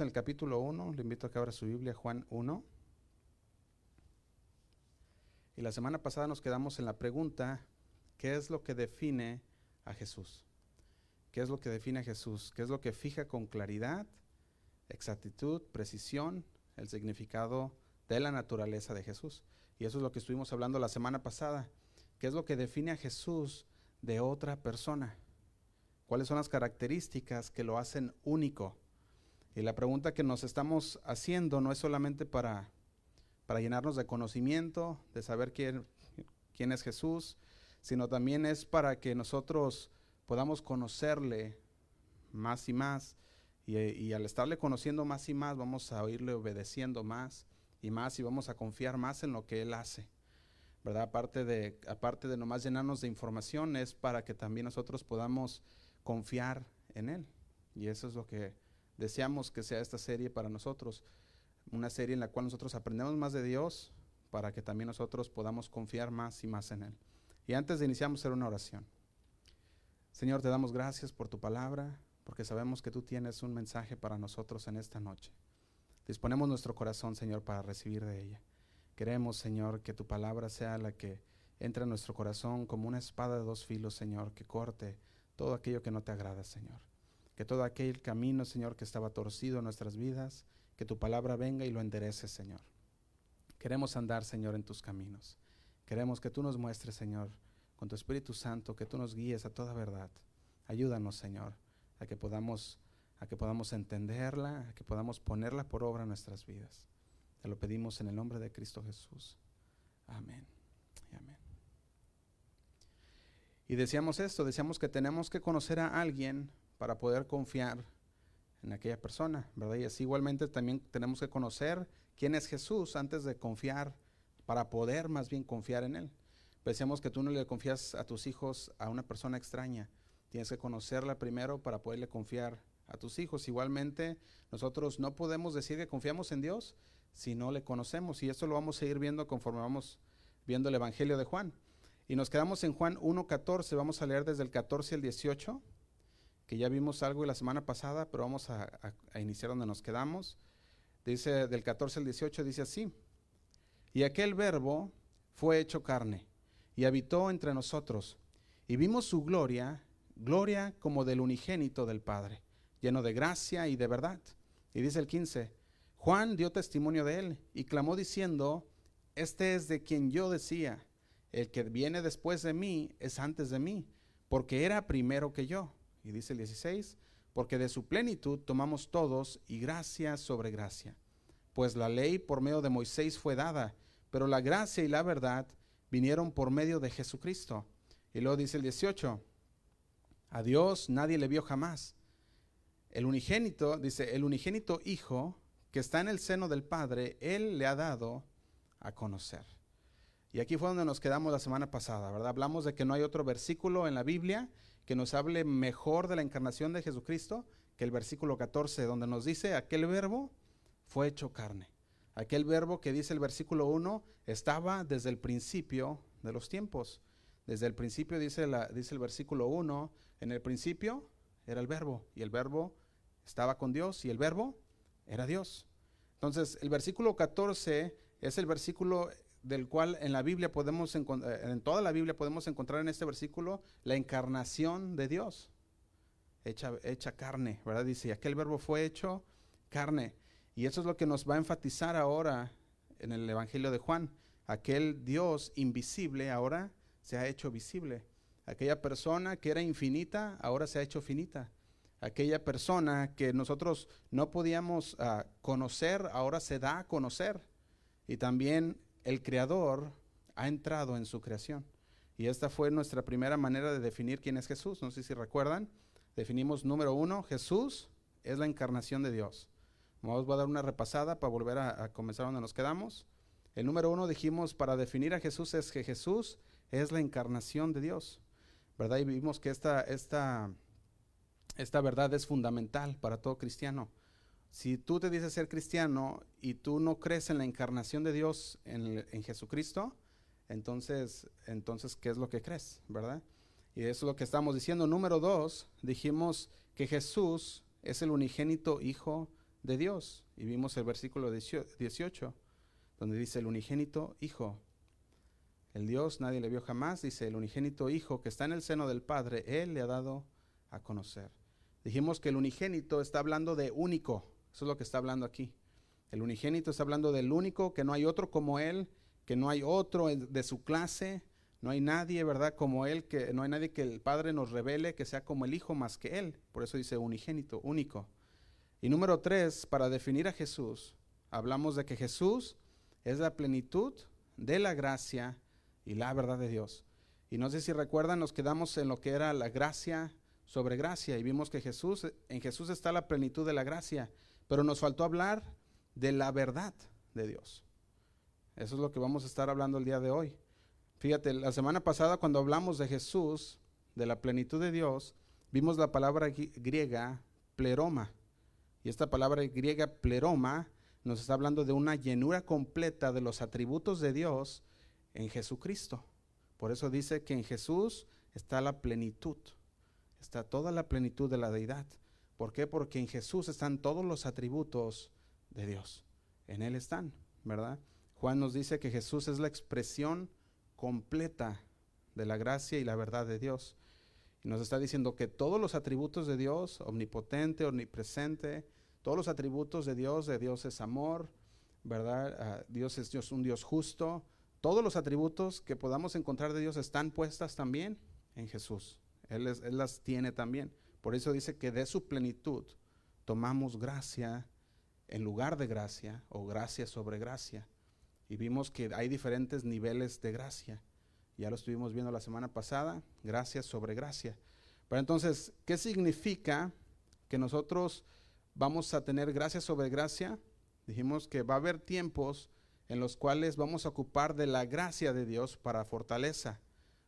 en el capítulo 1, le invito a que abra su Biblia, Juan 1. Y la semana pasada nos quedamos en la pregunta, ¿qué es lo que define a Jesús? ¿Qué es lo que define a Jesús? ¿Qué es lo que fija con claridad, exactitud, precisión el significado de la naturaleza de Jesús? Y eso es lo que estuvimos hablando la semana pasada. ¿Qué es lo que define a Jesús de otra persona? ¿Cuáles son las características que lo hacen único? Y la pregunta que nos estamos haciendo no es solamente para, para llenarnos de conocimiento, de saber quién, quién es Jesús, sino también es para que nosotros podamos conocerle más y más. Y, al estarle conociendo más y más, vamos a irle obedeciendo más y más y vamos a confiar más en lo que Él hace. ¿Verdad? Aparte de, aparte de nomás llenarnos de información, es para que también nosotros podamos confiar en Él. Y eso es lo que deseamos que sea esta serie para nosotros, una serie en la cual nosotros aprendemos más de Dios para que también nosotros podamos confiar más y más en Él. Y antes de iniciar, hacer una oración. Señor, te damos gracias por tu palabra, porque sabemos que tú tienes un mensaje para nosotros en esta noche. Disponemos nuestro corazón, Señor, para recibir de ella. Queremos, Señor, que tu palabra sea la que entre en nuestro corazón como una espada de dos filos, Señor, que corte todo aquello que no te agrada, Señor que todo aquel camino, Señor, que estaba torcido en nuestras vidas, que tu palabra venga y lo enderece, Señor. Queremos andar, Señor, en tus caminos. Queremos que tú nos muestres, Señor, con tu Espíritu Santo, que tú nos guíes a toda verdad. Ayúdanos, Señor, a que podamos a que podamos entenderla, a que podamos ponerla por obra en nuestras vidas. Te lo pedimos en el nombre de Cristo Jesús. Amén. Y amén. Y decíamos esto, decíamos que tenemos que conocer a alguien para poder confiar en aquella persona, ¿verdad? Y así igualmente también tenemos que conocer quién es Jesús antes de confiar, para poder más bien confiar en Él. Pensemos que tú no le confías a tus hijos a una persona extraña, tienes que conocerla primero para poderle confiar a tus hijos. Igualmente, nosotros no podemos decir que confiamos en Dios si no le conocemos, y esto lo vamos a ir viendo conforme vamos viendo el Evangelio de Juan. Y nos quedamos en Juan 1.14, vamos a leer desde el 14 al 18 ya vimos algo la semana pasada, pero vamos a, iniciar donde nos quedamos. Dice del 14 al 18, dice así, y aquel verbo fue hecho carne y habitó entre nosotros, y vimos su gloria, gloria como del unigénito del Padre, lleno de gracia y de verdad. Y dice el 15, Juan dio testimonio de él y clamó diciendo, este es de quien yo decía, el que viene después de mí es antes de mí, porque era primero que yo. Y dice el 16, porque de su plenitud tomamos todos y gracia sobre gracia. Pues la ley por medio de Moisés fue dada, pero la gracia y la verdad vinieron por medio de Jesucristo. Y luego dice el 18, a Dios nadie le vio jamás. El unigénito, dice, el unigénito Hijo que está en el seno del Padre, Él le ha dado a conocer. Y aquí fue donde nos quedamos la semana pasada, ¿verdad? Hablamos de que no hay otro versículo en la Biblia que nos hable mejor de la encarnación de Jesucristo que el versículo 14, donde nos dice, aquel verbo fue hecho carne. Aquel verbo que dice el versículo 1 estaba desde el principio de los tiempos. Desde el principio dice, la, dice el versículo 1, en el principio era el verbo y el verbo estaba con Dios y el verbo era Dios. Entonces, el versículo 14 es el versículo del cual en la Biblia podemos eh, en toda la Biblia podemos encontrar en este versículo la encarnación de Dios, hecha, hecha carne, ¿verdad? Dice, aquel verbo fue hecho carne. Y eso es lo que nos va a enfatizar ahora en el Evangelio de Juan. Aquel Dios invisible ahora se ha hecho visible. Aquella persona que era infinita ahora se ha hecho finita. Aquella persona que nosotros no podíamos ah, conocer ahora se da a conocer. Y también el creador ha entrado en su creación. Y esta fue nuestra primera manera de definir quién es Jesús. No sé si recuerdan. Definimos número uno, Jesús es la encarnación de Dios. Vamos a dar una repasada para volver a, comenzar donde nos quedamos. El número uno dijimos para definir a Jesús es que Jesús es la encarnación de Dios. ¿Verdad? Y vimos que esta, esta, esta verdad es fundamental para todo cristiano. Si tú te dices ser cristiano y tú no crees en la encarnación de Dios en, Jesucristo, entonces, entonces, ¿qué es lo que crees? ¿Verdad? Y eso es lo que estamos diciendo. Número dos, dijimos que Jesús es el unigénito Hijo de Dios. Y vimos el versículo 18, donde dice el unigénito Hijo. El Dios nadie le vio jamás, dice el unigénito Hijo que está en el seno del Padre, Él le ha dado a conocer. Dijimos que el unigénito está hablando de único, eso es lo que está hablando aquí. El unigénito está hablando del único, que no hay otro como Él, que no hay otro de su clase, no hay nadie, ¿verdad? Como Él, que no hay nadie que el Padre nos revele que sea como el Hijo más que Él. Por eso dice unigénito, único. Y número tres, para definir a Jesús, hablamos de que Jesús es la plenitud de la gracia y la verdad de Dios. Y no sé si recuerdan, nos quedamos en lo que era la gracia sobre gracia y vimos que Jesús, en Jesús está la plenitud de la gracia, pero nos faltó hablar de la verdad de Dios. Eso es lo que vamos a estar hablando el día de hoy. Fíjate, la semana pasada cuando hablamos de Jesús, de la plenitud de Dios, vimos la palabra griega pleroma. Y esta palabra griega pleroma nos está hablando de una llenura completa de los atributos de Dios en Jesucristo. Por eso dice que en Jesús está la plenitud, está toda la plenitud de la deidad. ¿Por qué? Porque en Jesús están todos los atributos de Dios. En Él están, ¿verdad? Juan nos dice que Jesús es la expresión completa de la gracia y la verdad de Dios. Y nos está diciendo que todos los atributos de Dios, omnipotente, omnipresente, todos los atributos de Dios, de Dios es amor, ¿verdad? Ah, Dios es Dios, un Dios justo. Todos los atributos que podamos encontrar de Dios están puestas también en Jesús. Él, él las tiene también. Por eso dice que de su plenitud tomamos gracia en lugar de gracia o gracia sobre gracia y vimos que hay diferentes niveles de gracia. Ya lo estuvimos viendo la semana pasada, gracia sobre gracia. Pero entonces, ¿qué significa que nosotros vamos a tener gracia sobre gracia? Dijimos que va a haber tiempos en los cuales vamos a ocupar de la gracia de Dios para fortaleza.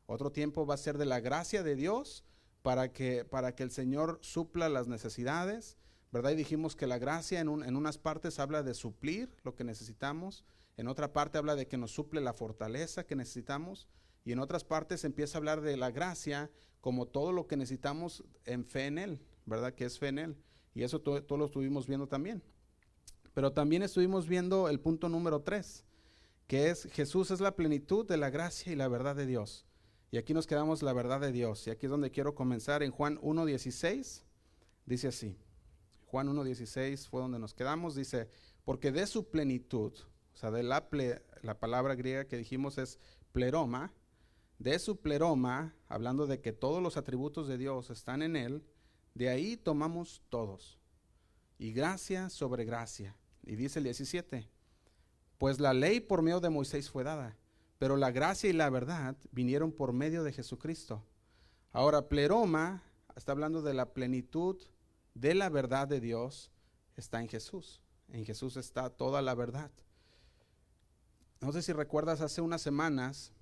Otro tiempo va a ser de la gracia de Dios para que, para que el Señor supla las necesidades, ¿verdad? Y dijimos que la gracia en, en unas partes habla de suplir lo que necesitamos en otra parte habla de que nos suple la fortaleza que necesitamos y en otras partes empieza a hablar de la gracia como todo lo que necesitamos en fe en Él, ¿verdad? Que es fe en Él. Y eso todo, lo estuvimos viendo también. Pero también estuvimos viendo el punto número tres, que es Jesús es la plenitud de la gracia y la verdad de Dios. Y aquí nos quedamos la verdad de Dios. Y aquí es donde quiero comenzar en Juan 1.16. Dice así. Juan 1.16 fue donde nos quedamos. Dice, porque de su plenitud o sea, de la, la palabra griega que dijimos es pleroma, de su pleroma, hablando de que todos los atributos de Dios están en él, de ahí tomamos todos. Y gracia sobre gracia. Y dice el 17, pues la ley por medio de Moisés fue dada, pero la gracia y la verdad vinieron por medio de Jesucristo. Ahora, pleroma está hablando de la plenitud de la verdad de Dios, está en Jesús. En Jesús está toda la verdad. No sé si recuerdas, hace unas semanas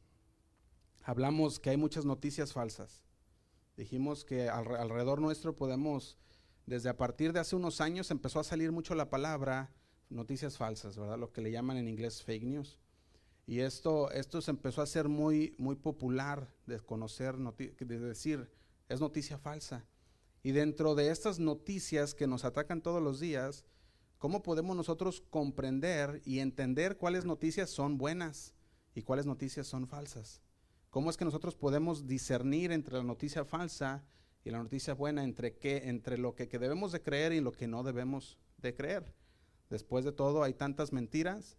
hablamos que hay muchas noticias falsas. Dijimos que alrededor nuestro podemos, desde a partir de hace unos años empezó a salir mucho la palabra noticias falsas, ¿verdad? Lo que le llaman en inglés fake news. Y esto, esto se empezó a hacer muy, muy popular de conocer, de decir, es noticia falsa. Y dentro de estas noticias que nos atacan todos los días, ¿Cómo podemos nosotros comprender y entender cuáles noticias son buenas y cuáles noticias son falsas? ¿Cómo es que nosotros podemos discernir entre la noticia falsa y la noticia buena, entre qué, entre lo que, debemos de creer y lo que no debemos de creer? Después de todo, hay tantas mentiras,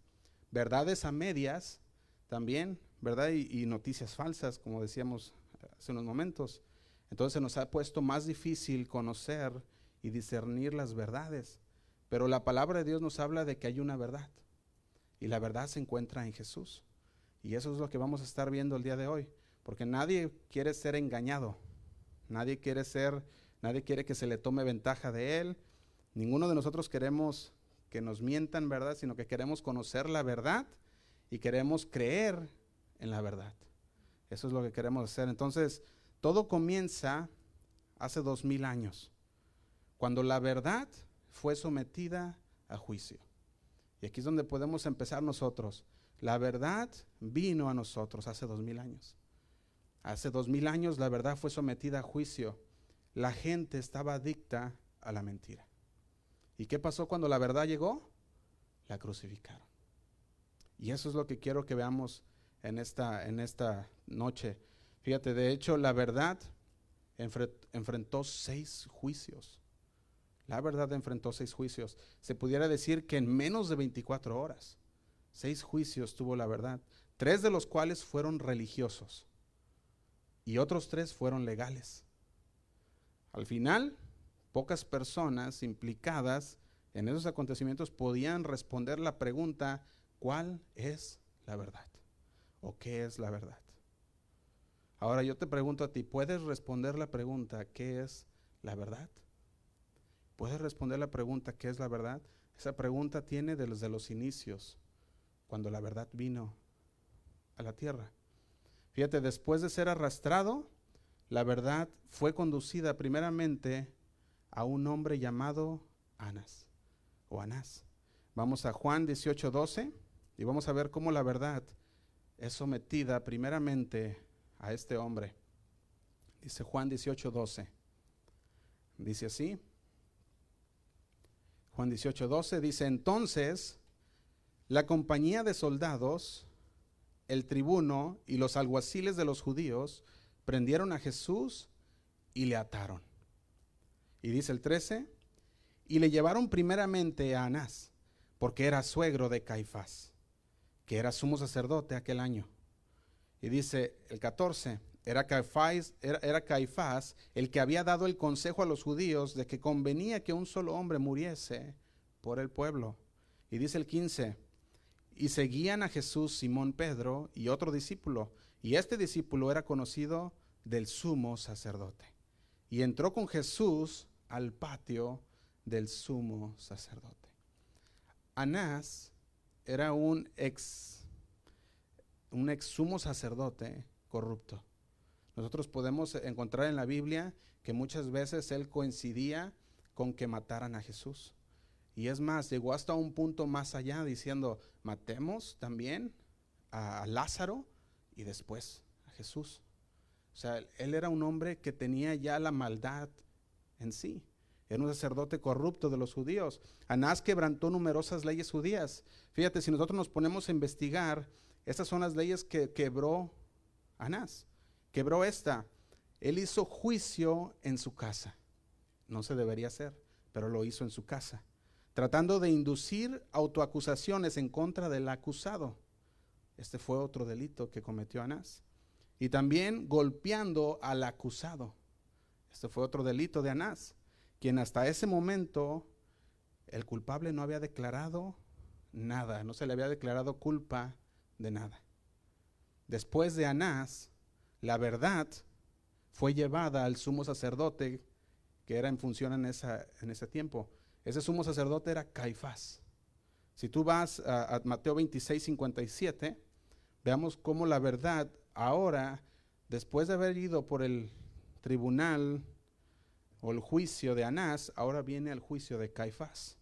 verdades a medias también, ¿verdad? Y, noticias falsas, como decíamos hace unos momentos. Entonces nos ha puesto más difícil conocer y discernir las verdades. Pero la palabra de Dios nos habla de que hay una verdad. Y la verdad se encuentra en Jesús. Y eso es lo que vamos a estar viendo el día de hoy. Porque nadie quiere ser engañado. Nadie quiere ser, nadie quiere que se le tome ventaja de él. Ninguno de nosotros queremos que nos mientan, ¿verdad? Sino que queremos conocer la verdad y queremos creer en la verdad. Eso es lo que queremos hacer. Entonces, todo comienza hace dos mil años. Cuando la verdad fue sometida a juicio. Y aquí es donde podemos empezar nosotros. La verdad vino a nosotros hace dos mil años. Hace dos mil años la verdad fue sometida a juicio. La gente estaba adicta a la mentira. ¿Y qué pasó cuando la verdad llegó? La crucificaron. Y eso es lo que quiero que veamos en esta, en esta noche. Fíjate, de hecho, la verdad enfrentó seis juicios. La verdad enfrentó seis juicios. Se pudiera decir que en menos de 24 horas, seis juicios tuvo la verdad, tres de los cuales fueron religiosos y otros tres fueron legales. Al final, pocas personas implicadas en esos acontecimientos podían responder la pregunta, ¿cuál es la verdad? ¿O qué es la verdad? Ahora yo te pregunto a ti, ¿puedes responder la pregunta, ¿qué es la verdad? ¿Puedes responder la pregunta, ¿qué es la verdad? Esa pregunta tiene desde los inicios, cuando la verdad vino a la tierra. Fíjate, después de ser arrastrado, la verdad fue conducida primeramente a un hombre llamado Anas o Anás. Vamos a Juan 18:12 y vamos a ver cómo la verdad es sometida primeramente a este hombre. Dice Juan 18:12. Dice así. Juan 18:12 dice, entonces la compañía de soldados, el tribuno y los alguaciles de los judíos prendieron a Jesús y le ataron. Y dice el 13, y le llevaron primeramente a Anás, porque era suegro de Caifás, que era sumo sacerdote aquel año. Y dice el 14, era Caifás, era, era Caifás el que había dado el consejo a los judíos de que convenía que un solo hombre muriese por el pueblo. Y dice el 15, y seguían a Jesús Simón Pedro y otro discípulo, y este discípulo era conocido del sumo sacerdote. Y entró con Jesús al patio del sumo sacerdote. Anás era un ex, un ex sumo sacerdote corrupto. Nosotros podemos encontrar en la Biblia que muchas veces él coincidía con que mataran a Jesús. Y es más, llegó hasta un punto más allá diciendo, matemos también a Lázaro y después a Jesús. O sea, él era un hombre que tenía ya la maldad en sí. Era un sacerdote corrupto de los judíos. Anás quebrantó numerosas leyes judías. Fíjate, si nosotros nos ponemos a investigar, estas son las leyes que quebró Anás quebró esta. Él hizo juicio en su casa. No se debería hacer, pero lo hizo en su casa, tratando de inducir autoacusaciones en contra del acusado. Este fue otro delito que cometió Anás. Y también golpeando al acusado. Este fue otro delito de Anás, quien hasta ese momento el culpable no había declarado nada, no se le había declarado culpa de nada. Después de Anás, la verdad fue llevada al sumo sacerdote que era en función en, esa, en ese tiempo. Ese sumo sacerdote era Caifás. Si tú vas a, Mateo 26, 57, veamos cómo la verdad ahora, después de haber ido por el tribunal o el juicio de Anás, ahora viene el juicio de Caifás,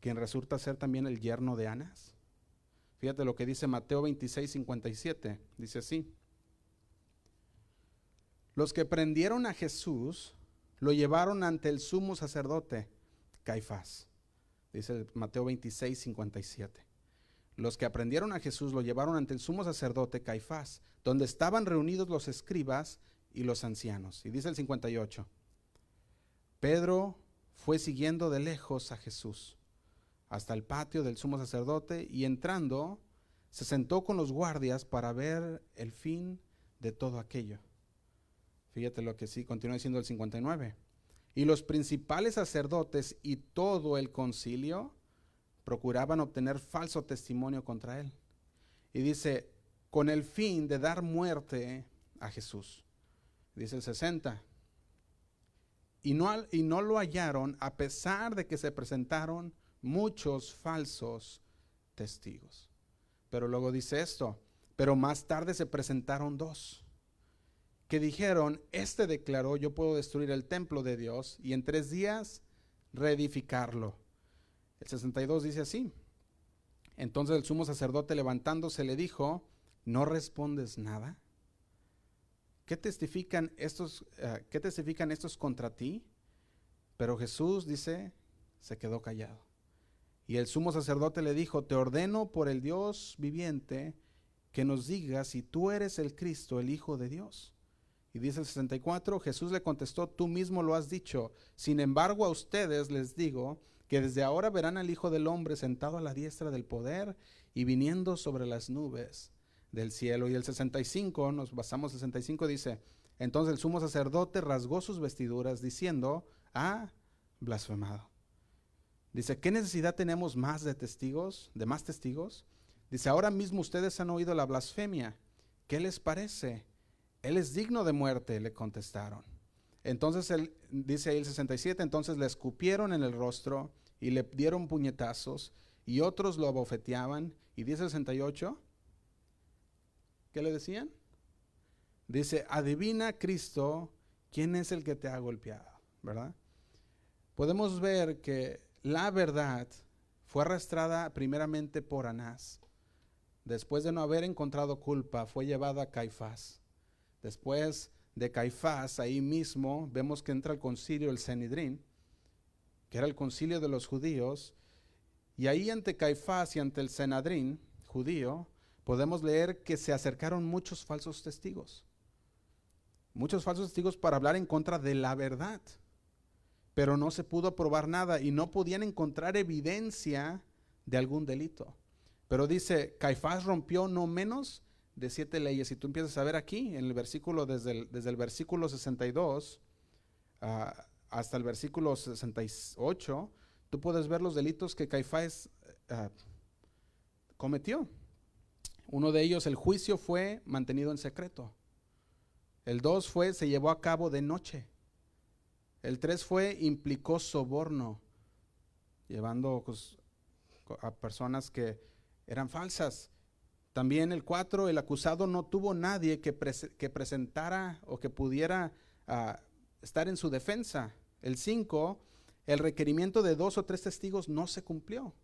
quien resulta ser también el yerno de Anás. Fíjate lo que dice Mateo 26, 57. Dice así. Los que prendieron a Jesús lo llevaron ante el sumo sacerdote, Caifás. Dice Mateo 26, 57. Los que aprendieron a Jesús lo llevaron ante el sumo sacerdote Caifás, donde estaban reunidos los escribas y los ancianos. Y dice el 58. Pedro fue siguiendo de lejos a Jesús hasta el patio del sumo sacerdote y entrando se sentó con los guardias para ver el fin de todo aquello. Fíjate lo que sí, continúa diciendo el 59. Y los principales sacerdotes y todo el concilio procuraban obtener falso testimonio contra él. Y dice, con el fin de dar muerte a Jesús. Dice el 60. Y no, y no lo hallaron a pesar de que se presentaron muchos falsos testigos. Pero luego dice esto, pero más tarde se presentaron dos que dijeron, este declaró, yo puedo destruir el templo de Dios y en tres días reedificarlo. El 62 dice así. Entonces el sumo sacerdote levantándose le dijo, ¿no respondes nada? ¿Qué testifican estos, eh, ¿qué testifican estos contra ti? Pero Jesús dice, se quedó callado. Y el sumo sacerdote le dijo, te ordeno por el Dios viviente que nos digas si tú eres el Cristo, el Hijo de Dios. Y dice el 64, Jesús le contestó, tú mismo lo has dicho. Sin embargo, a ustedes les digo que desde ahora verán al Hijo del Hombre sentado a la diestra del poder y viniendo sobre las nubes del cielo. Y el 65, nos basamos en 65, dice, entonces el sumo sacerdote rasgó sus vestiduras diciendo, ha blasfemado. Dice, ¿qué necesidad tenemos más de testigos, de más testigos? Dice, ahora mismo ustedes han oído la blasfemia. ¿Qué les parece? Él es digno de muerte, le contestaron. Entonces él, dice ahí el 67, entonces le escupieron en el rostro y le dieron puñetazos y otros lo abofeteaban. Y dice el 68, ¿qué le decían? Dice, adivina Cristo, ¿quién es el que te ha golpeado? ¿Verdad? Podemos ver que la verdad fue arrastrada primeramente por Anás. Después de no haber encontrado culpa, fue llevada a Caifás. Después de Caifás, ahí mismo vemos que entra el concilio, el Sanedrín, que era el concilio de los judíos, y ahí ante Caifás y ante el Sanedrín judío, podemos leer que se acercaron muchos falsos testigos. Muchos falsos testigos para hablar en contra de la verdad pero no se pudo probar nada y no podían encontrar evidencia de algún delito. Pero dice, Caifás rompió no menos de siete leyes. Y tú empiezas a ver aquí, en el versículo, desde el, versículo 62 ah, hasta el versículo 68, tú puedes ver los delitos que Caifás ah, cometió. Uno de ellos, el juicio fue mantenido en secreto. El dos fue, se llevó a cabo de noche. El 3 fue, implicó soborno, llevando pues, a personas que eran falsas. También el 4, el acusado no tuvo nadie que, que presentara o que pudiera ah, estar en su defensa. El 5, el requerimiento de dos o tres testigos no se cumplió.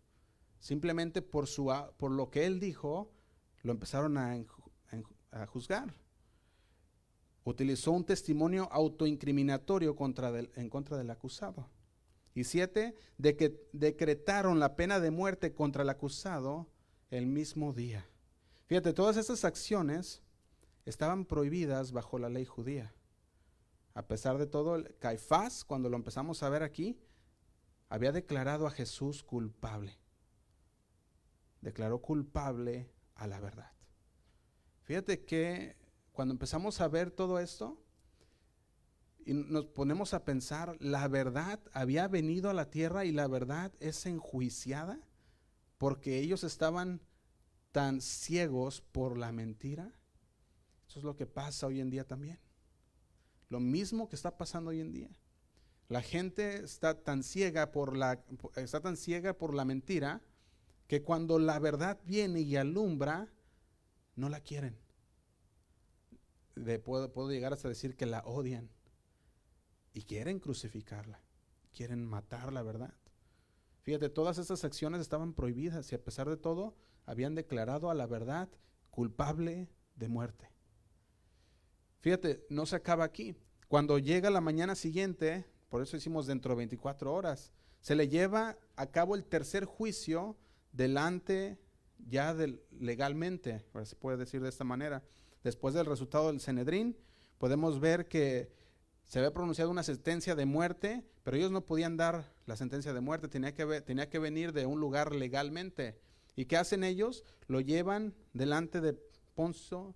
Simplemente por, su, por lo que él dijo, lo empezaron a, juzgar utilizó un testimonio autoincriminatorio en contra del acusado. Y siete, de que decretaron la pena de muerte contra el acusado el mismo día. Fíjate, todas esas acciones estaban prohibidas bajo la ley judía. A pesar de todo, Caifás, cuando lo empezamos a ver aquí, había declarado a Jesús culpable. Declaró culpable a la verdad. Fíjate que cuando empezamos a ver todo esto y nos ponemos a pensar, la verdad había venido a la tierra y la verdad es enjuiciada porque ellos estaban tan ciegos por la mentira. Eso es lo que pasa hoy en día también. Lo mismo que está pasando hoy en día. La gente está tan ciega por la está tan ciega por la mentira que cuando la verdad viene y alumbra no la quieren puedo, llegar hasta decir que la odian y quieren crucificarla, quieren matarla, ¿verdad? Fíjate, todas esas acciones estaban prohibidas y a pesar de todo habían declarado a la verdad culpable de muerte. Fíjate, no se acaba aquí. Cuando llega la mañana siguiente, por eso hicimos dentro de 24 horas, se le lleva a cabo el tercer juicio delante ya legalmente, se puede decir de esta manera, después del resultado del Cenedrín, podemos ver que se había pronunciado una sentencia de muerte, pero ellos no podían dar la sentencia de muerte, tenía que, tenía que venir de un lugar legalmente. ¿Y qué hacen ellos? Lo llevan delante de Poncio,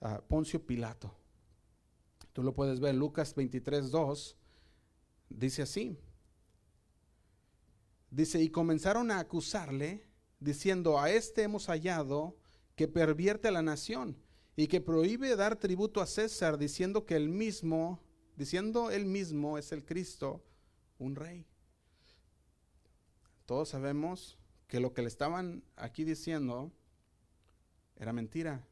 ah, Poncio Pilato. Tú lo puedes ver, Lucas 23, 2, dice así. Dice, y comenzaron a acusarle, diciendo, a este hemos hallado que pervierte a la nación y que prohíbe dar tributo a César diciendo que él mismo, diciendo él mismo es el Cristo, un rey. Todos sabemos que lo que le estaban aquí diciendo era mentira,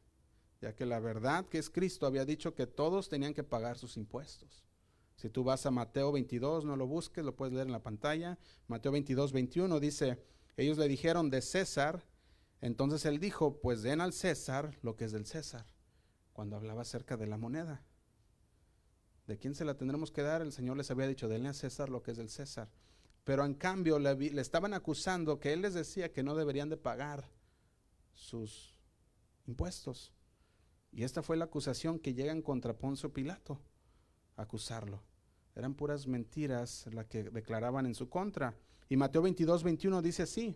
ya que la verdad que es Cristo había dicho que todos tenían que pagar sus impuestos. Si tú vas a Mateo 22, no lo busques, lo puedes leer en la pantalla. Mateo 22, 21 dice, ellos le dijeron de César, entonces él dijo, pues den al César lo que es del César cuando hablaba acerca de la moneda. ¿De quién se la tendremos que dar? El Señor les había dicho, denle a César lo que es del César. pero en cambio le, le estaban acusando que él les decía que no deberían de pagar sus impuestos. Y esta fue la acusación que llegan contra Poncio Pilato, acusarlo. Eran puras mentiras las que declaraban en su contra. Y Mateo 22, 21 dice así.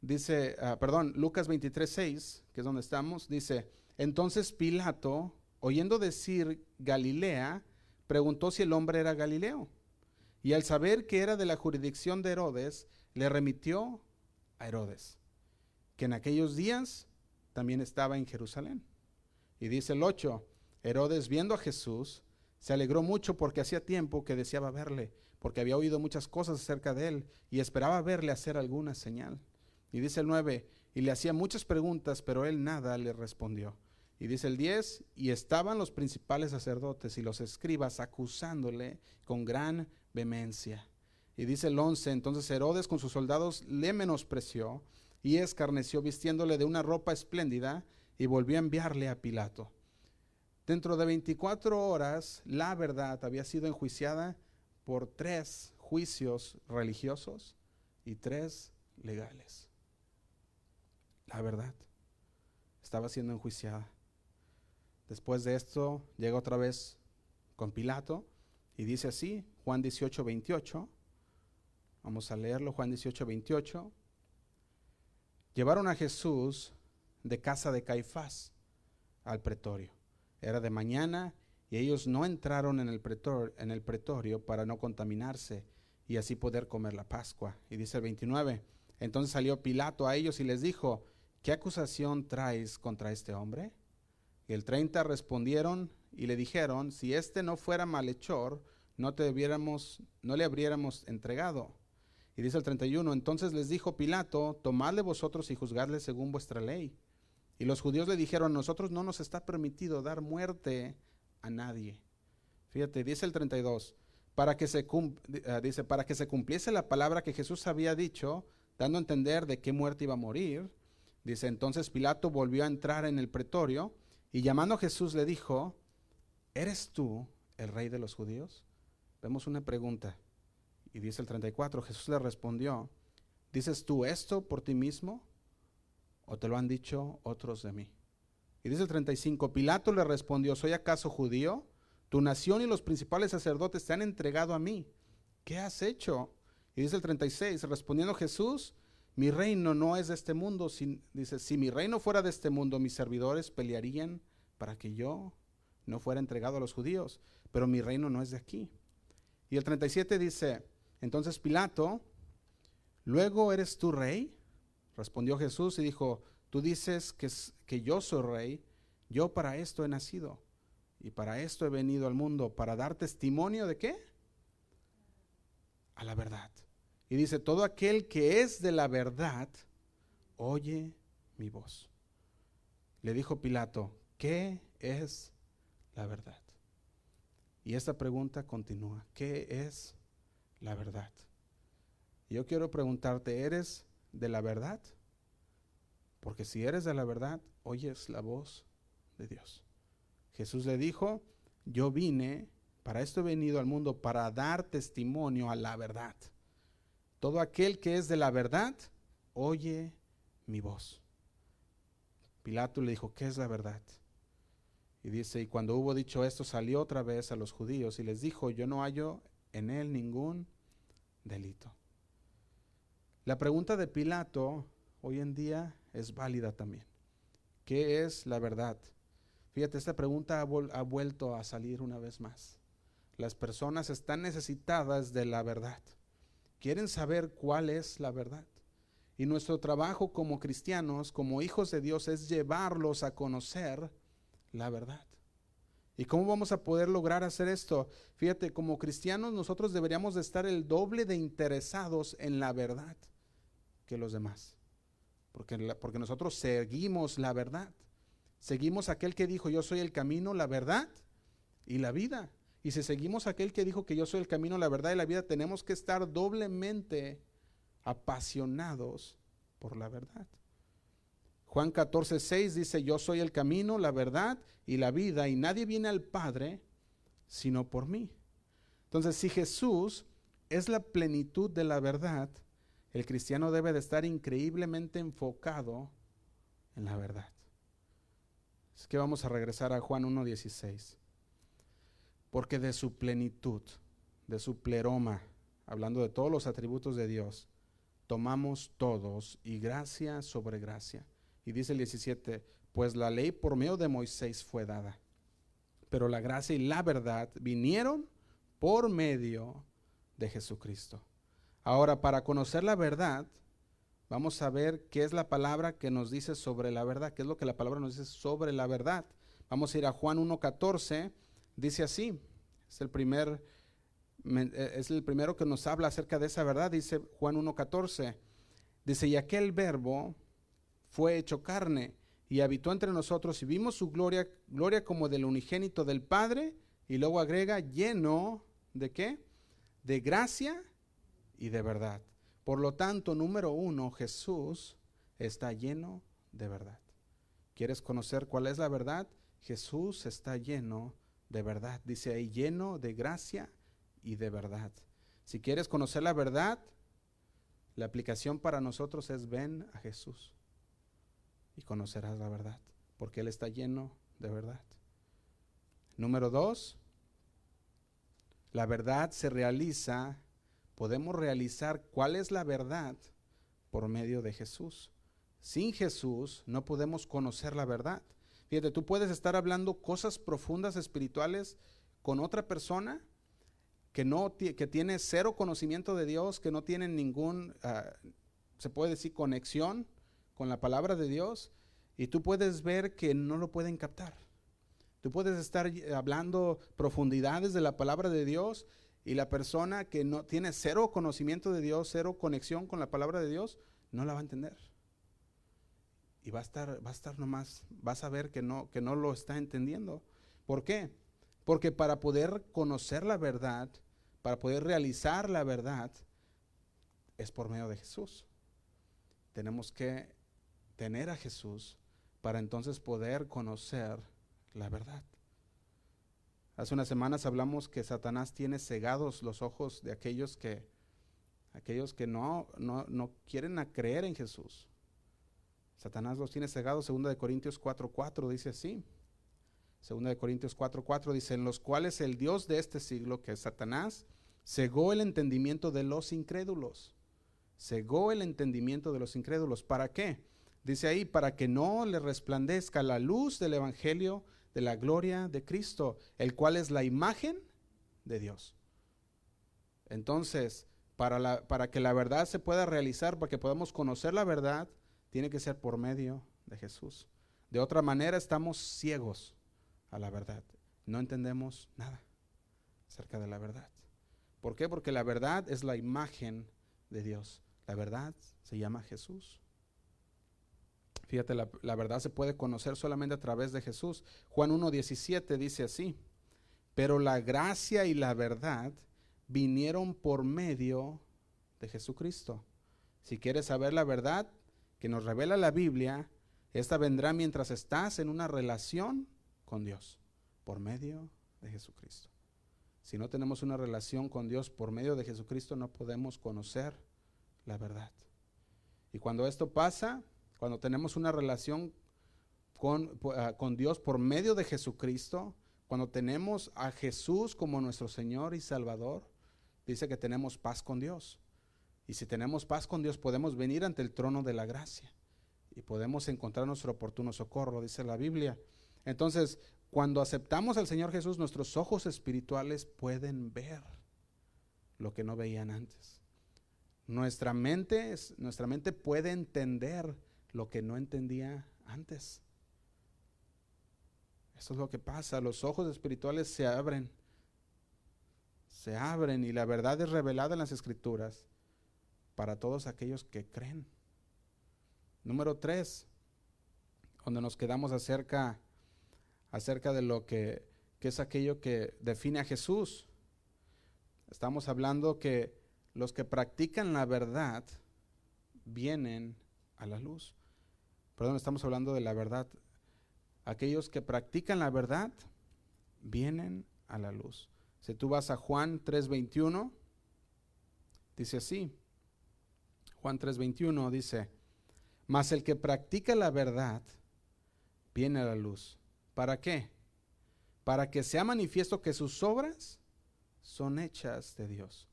Dice, ah, perdón, Lucas 23, 6, que es donde estamos, dice, entonces Pilato, oyendo decir Galilea, preguntó si el hombre era Galileo. Y al saber que era de la jurisdicción de Herodes, le remitió a Herodes, que en aquellos días también estaba en Jerusalén. Y dice el 8, Herodes viendo a Jesús, se alegró mucho porque hacía tiempo que deseaba verle, porque había oído muchas cosas acerca de él y esperaba verle hacer alguna señal. Y dice el 9, y le hacía muchas preguntas, pero él nada le respondió. Y dice el 10, y estaban los principales sacerdotes y los escribas acusándole con gran vehemencia. Y dice el 11, entonces Herodes con sus soldados le menospreció y escarneció vistiéndole de una ropa espléndida y volvió a enviarle a Pilato. Dentro de 24 horas, la verdad había sido enjuiciada por tres juicios religiosos y tres legales. La verdad estaba siendo enjuiciada. Después de esto, llega otra vez con Pilato y dice así, Juan 18, 28. Vamos a leerlo, Juan 18, 28. Llevaron a Jesús de casa de Caifás al pretorio. Era de mañana y ellos no entraron en el, en el pretorio para no contaminarse y así poder comer la Pascua. Y dice el 29, entonces salió Pilato a ellos y les dijo, ¿qué acusación traes contra este hombre? Y el 30 respondieron y le dijeron, si este no fuera malhechor, no, te no le habríamos entregado. Y dice el 31, entonces les dijo Pilato, tomadle vosotros y juzgadle según vuestra ley. Y los judíos le dijeron, nosotros no nos está permitido dar muerte a nadie. Fíjate, dice el 32, para que se eh, dice, para que se cumpliese la palabra que Jesús había dicho, dando a entender de qué muerte iba a morir. Dice, entonces Pilato volvió a entrar en el pretorio y llamando a Jesús le dijo, ¿eres tú el rey de los judíos? Vemos una pregunta. Y dice el 34, Jesús le respondió, ¿dices tú esto por ti mismo o te lo han dicho otros de mí? Y dice el 35, Pilato le respondió, ¿soy acaso judío? Tu nación y los principales sacerdotes te han entregado a mí. ¿Qué has hecho? Y dice el 36, respondiendo Jesús, mi reino no es de este mundo. dice, si mi reino fuera de este mundo, mis servidores pelearían para que yo no fuera entregado a los judíos, pero mi reino no es de aquí. Y el 37 dice, entonces Pilato, luego eres tú rey. Respondió Jesús y dijo, tú dices que, que yo soy rey, yo para esto he nacido y para esto he venido al mundo, para dar testimonio de qué? A la verdad. Y dice, todo aquel que es de la verdad, oye mi voz. Le dijo Pilato, ¿qué es la verdad? Y esta pregunta continúa, ¿qué es la verdad. Yo quiero preguntarte, ¿eres de la verdad? Porque si eres de la verdad, oyes la voz de Dios. Jesús le dijo, yo vine, para esto he venido al mundo, para dar testimonio a la verdad. Todo aquel que es de la verdad, oye mi voz. Pilato le dijo, ¿qué es la verdad? Y dice, y cuando hubo dicho esto, salió otra vez a los judíos y les dijo, yo no hallo en él ningún delito. La pregunta de Pilato hoy en día es válida también. ¿Qué es la verdad? Fíjate, esta pregunta ha, vuelto a salir una vez más. Las personas están necesitadas de la verdad. Quieren saber cuál es la verdad. Y nuestro trabajo como cristianos, como hijos de Dios, es llevarlos a conocer la verdad. ¿Y cómo vamos a poder lograr hacer esto? Fíjate, como cristianos nosotros deberíamos de estar el doble de interesados en la verdad que los demás. Porque, porque nosotros seguimos la verdad. Seguimos aquel que dijo, yo soy el camino, la verdad y la vida. Y si seguimos aquel que dijo que yo soy el camino, la verdad y la vida, tenemos que estar doblemente apasionados por la verdad. Juan 14, 6 dice, yo soy el camino, la verdad y la vida, y nadie viene al Padre sino por mí. Entonces, si Jesús es la plenitud de la verdad, el cristiano debe de estar increíblemente enfocado en la verdad. Es que vamos a regresar a Juan 1.16. Porque de su plenitud, de su pleroma, hablando de todos los atributos de Dios, tomamos todos y gracia sobre gracia. Y dice el 17, pues la ley por medio de Moisés fue dada, pero la gracia y la verdad vinieron por medio de Jesucristo. Ahora, para conocer la verdad, vamos a ver qué es la palabra que nos dice sobre la verdad, qué es lo que la palabra nos dice sobre la verdad. Vamos a ir a Juan 1.14, dice así, es el primer eh, es el primero que nos habla acerca de esa verdad, dice Juan 1.14. Dice, y aquel verbo fue hecho carne y habitó entre nosotros y vimos su gloria, gloria como del unigénito del Padre, y luego agrega, lleno de qué? De gracia y de verdad. Por lo tanto, número uno, Jesús está lleno de verdad. ¿Quieres conocer cuál es la verdad? Jesús está lleno de verdad. Dice ahí, lleno de gracia y de verdad. Si quieres conocer la verdad, la aplicación para nosotros es ven a Jesús y conocerás la verdad, porque Él está lleno de verdad. Número dos, la verdad se realiza, podemos realizar cuál es la verdad por medio de Jesús. Sin Jesús no podemos conocer la verdad. Fíjate, tú puedes estar hablando cosas profundas espirituales con otra persona que, no, que tiene cero conocimiento de Dios, que no tiene ningún, ah, se puede decir, conexión con la palabra de Dios, y tú puedes ver que no lo pueden captar. Tú puedes estar hablando profundidades de la palabra de Dios y la persona que no tiene cero conocimiento de Dios, cero conexión con la palabra de Dios, no la va a entender. Y va a estar, va a estar nomás, vas a ver que no, que no lo está entendiendo. ¿Por qué? Porque para poder conocer la verdad, para poder realizar la verdad, es por medio de Jesús. Tenemos que tener a Jesús para entonces poder conocer la verdad. Hace unas semanas hablamos que Satanás tiene cegados los ojos de aquellos que aquellos que no, no, no quieren creer en Jesús. Satanás los tiene cegados, segunda de Corintios 4:4 dice así. Segunda de Corintios 4:4 dice, en los cuales el Dios de este siglo, que es Satanás, cegó el entendimiento de los incrédulos. Cegó el entendimiento de los incrédulos. ¿Para qué? Dice ahí, para que no le resplandezca la luz del Evangelio de la gloria de Cristo, el cual es la imagen de Dios. Entonces, para, para que la verdad se pueda realizar, para que podamos conocer la verdad, tiene que ser por medio de Jesús. De otra manera estamos ciegos a la verdad. No entendemos nada acerca de la verdad. ¿Por qué? Porque la verdad es la imagen de Dios. La verdad se llama Jesús. Fíjate, la, verdad se puede conocer solamente a través de Jesús. Juan 1.17 dice así, pero la gracia y la verdad vinieron por medio de Jesucristo. Si quieres saber la verdad que nos revela la Biblia, esta vendrá mientras estás en una relación con Dios por medio de Jesucristo. Si no tenemos una relación con Dios por medio de Jesucristo, no podemos conocer la verdad. Y cuando esto pasa, cuando tenemos una relación con, ah, con, Dios por medio de Jesucristo, cuando tenemos a Jesús como nuestro Señor y Salvador, dice que tenemos paz con Dios. Y si tenemos paz con Dios, podemos venir ante el trono de la gracia y podemos encontrar nuestro oportuno socorro, dice la Biblia. Entonces, cuando aceptamos al Señor Jesús, nuestros ojos espirituales pueden ver lo que no veían antes. Nuestra mente, nuestra mente puede entender lo que no entendía antes. Eso es lo que pasa. Los ojos espirituales se abren. Se abren y la verdad es revelada en las escrituras para todos aquellos que creen. Número tres, donde nos quedamos acerca acerca de lo que, es aquello que define a Jesús. Estamos hablando que los que practican la verdad vienen a la luz. Perdón, estamos hablando de la verdad. Aquellos que practican la verdad vienen a la luz. Si tú vas a Juan 3:21, Dice así, Juan 3:21 dice, mas el que practica la verdad viene a la luz. ¿Para qué? Para que sea manifiesto que sus obras son hechas de Dios.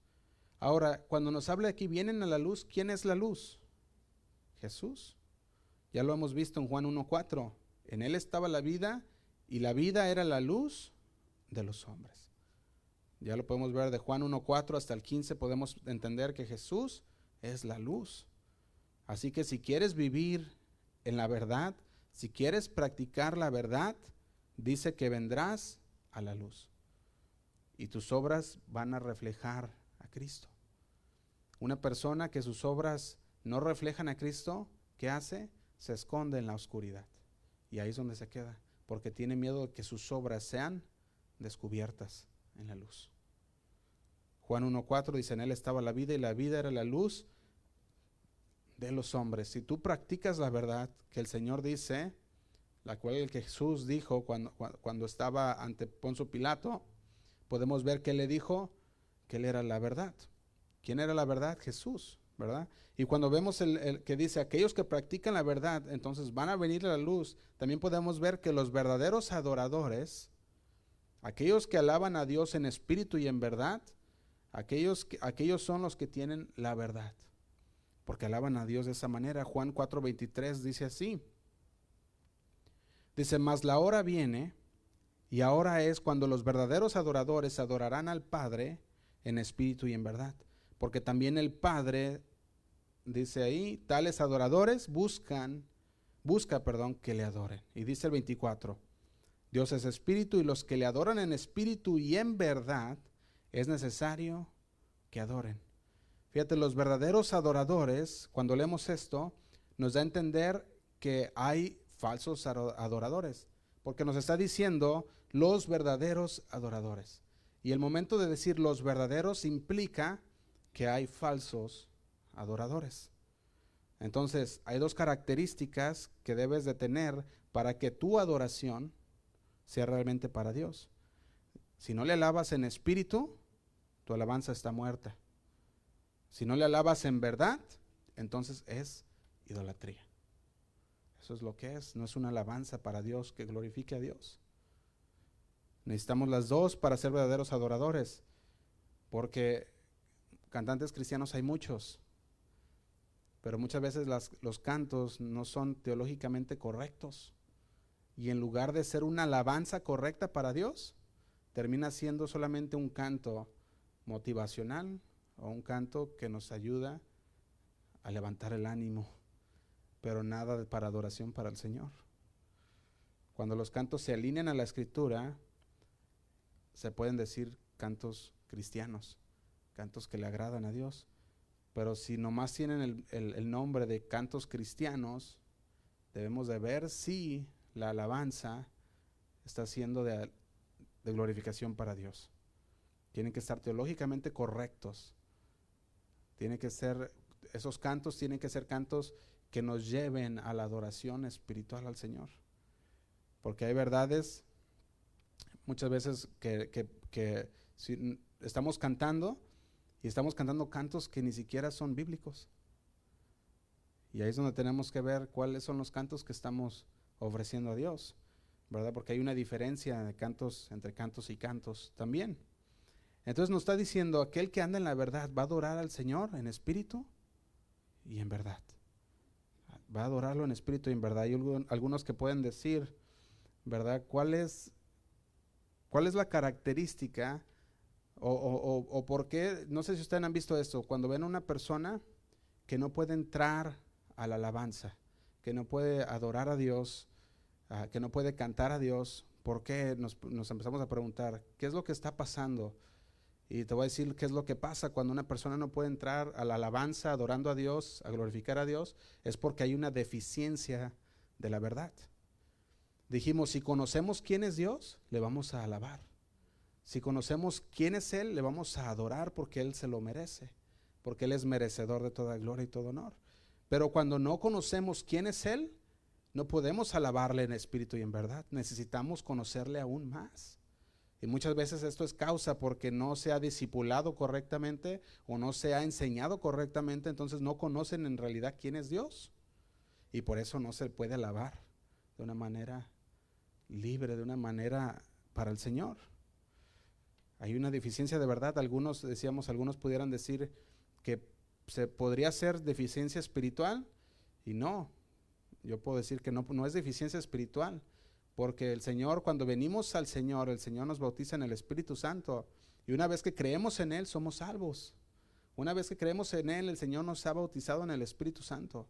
Ahora, cuando nos habla aquí, vienen a la luz, ¿quién es la luz? Jesús. Ya lo hemos visto en Juan 1.4. En él estaba la vida y la vida era la luz de los hombres. Ya lo podemos ver de Juan 1.4 hasta el 15, podemos entender que Jesús es la luz. Así que si quieres vivir en la verdad, si quieres practicar la verdad, dice que vendrás a la luz. Y tus obras van a reflejar a Cristo. Una persona que sus obras no reflejan a Cristo, ¿qué hace? Se esconde en la oscuridad. Y ahí es donde se queda, porque tiene miedo de que sus obras sean descubiertas en la luz. Juan 1.4 dice, en él estaba la vida y la vida era la luz de los hombres. Si tú practicas la verdad que el Señor dice, la cual el que Jesús dijo cuando, cuando estaba ante Ponzo Pilato, podemos ver que él le dijo que él era la verdad. ¿Quién era la verdad? Jesús, ¿verdad? Y cuando vemos el, que dice aquellos que practican la verdad, entonces van a venir a la luz, también podemos ver que los verdaderos adoradores, aquellos que alaban a Dios en espíritu y en verdad, aquellos, aquellos son los que tienen la verdad porque alaban a Dios de esa manera. Juan 4:23 dice así. Dice, mas la hora viene y ahora es cuando los verdaderos adoradores adorarán al Padre en espíritu y en verdad. Porque también el Padre, dice ahí, tales adoradores buscan, busca, perdón, que le adoren. Y dice el 24, Dios es espíritu y los que le adoran en espíritu y en verdad es necesario que adoren. Fíjate, los verdaderos adoradores, cuando leemos esto, nos da a entender que hay falsos adoradores, porque nos está diciendo los verdaderos adoradores. Y el momento de decir los verdaderos implica que hay falsos adoradores. Entonces, hay dos características que debes de tener para que tu adoración sea realmente para Dios. Si no le alabas en espíritu, tu alabanza está muerta. Si no le alabas en verdad, entonces es idolatría. Eso es lo que es, no es una alabanza para Dios que glorifique a Dios. Necesitamos las dos para ser verdaderos adoradores, porque cantantes cristianos hay muchos, pero muchas veces los cantos no son teológicamente correctos. Y en lugar de ser una alabanza correcta para Dios, termina siendo solamente un canto motivacional, o un canto que nos ayuda a levantar el ánimo, pero nada para adoración para el Señor. Cuando los cantos se alinean a la escritura, se pueden decir cantos cristianos, cantos que le agradan a Dios. Pero si nomás tienen el, nombre de cantos cristianos, debemos de ver si la alabanza está siendo de glorificación para Dios. Tienen que estar teológicamente correctos tiene que ser, esos cantos tienen que ser cantos que nos lleven a la adoración espiritual al Señor. Porque hay verdades muchas veces que, si estamos cantando y estamos cantando cantos que ni siquiera son bíblicos. Y ahí es donde tenemos que ver cuáles son los cantos que estamos ofreciendo a Dios, ¿verdad? Porque hay una diferencia de cantos entre cantos y cantos también. Entonces nos está diciendo, aquel que anda en la verdad va a adorar al Señor en espíritu y en verdad. Va a adorarlo en espíritu y en verdad. Hay algunos que pueden decir, ¿verdad? ¿Cuál es, cuál es la característica o, o, por qué? No sé si ustedes han visto esto, cuando ven a una persona que no puede entrar a la alabanza, que no puede adorar a Dios, ah, que no puede cantar a Dios, ¿por qué? Nos, nos empezamos a preguntar, ¿qué es lo que está pasando? Y te voy a decir qué es lo que pasa cuando una persona no puede entrar a la alabanza, adorando a Dios, a glorificar a Dios, es porque hay una deficiencia de la verdad. Dijimos, si conocemos quién es Dios, le vamos a alabar. Si conocemos quién es Él, le vamos a adorar porque Él se lo merece, porque Él es merecedor de toda gloria y todo honor. Pero cuando no conocemos quién es Él, no podemos alabarle en espíritu y en verdad. Necesitamos conocerle aún más. Y muchas veces esto es causa porque no se ha discipulado correctamente o no se ha enseñado correctamente, entonces no conocen en realidad quién es Dios. Y por eso no se puede alabar de una manera libre, de una manera para el Señor. Hay una deficiencia de verdad. Algunos, decíamos, algunos pudieran decir que se podría ser deficiencia espiritual y no. Yo puedo decir que no, no es deficiencia espiritual, porque el Señor, cuando venimos al Señor, el Señor nos bautiza en el Espíritu Santo. Y una vez que creemos en Él, somos salvos. Una vez que creemos en Él, el Señor nos ha bautizado en el Espíritu Santo.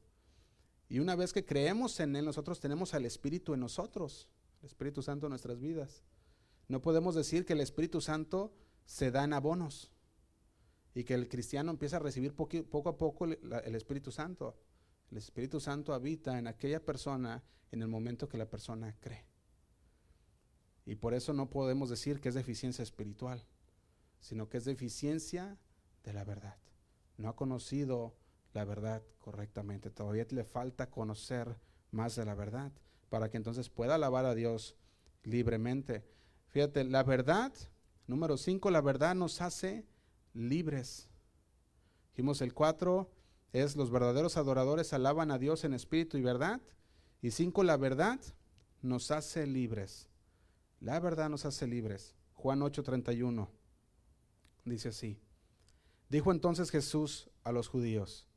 Y una vez que creemos en Él, nosotros tenemos al Espíritu en nosotros, el Espíritu Santo en nuestras vidas. No podemos decir que el Espíritu Santo se da en abonos y que el cristiano empieza a recibir poco, a poco el, Espíritu Santo. El Espíritu Santo habita en aquella persona en el momento que la persona cree. Y por eso no podemos decir que es deficiencia espiritual, sino que es deficiencia de la verdad. No ha conocido la verdad correctamente. Todavía le falta conocer más de la verdad para que entonces pueda alabar a Dios libremente. Fíjate, la verdad, número 5, la verdad nos hace libres. Dijimos el 4 es los verdaderos adoradores alaban a Dios en espíritu y verdad. Y 5, la verdad nos hace libres. La verdad nos hace libres. Juan 8:31 dice así. Dijo entonces Jesús a los judíos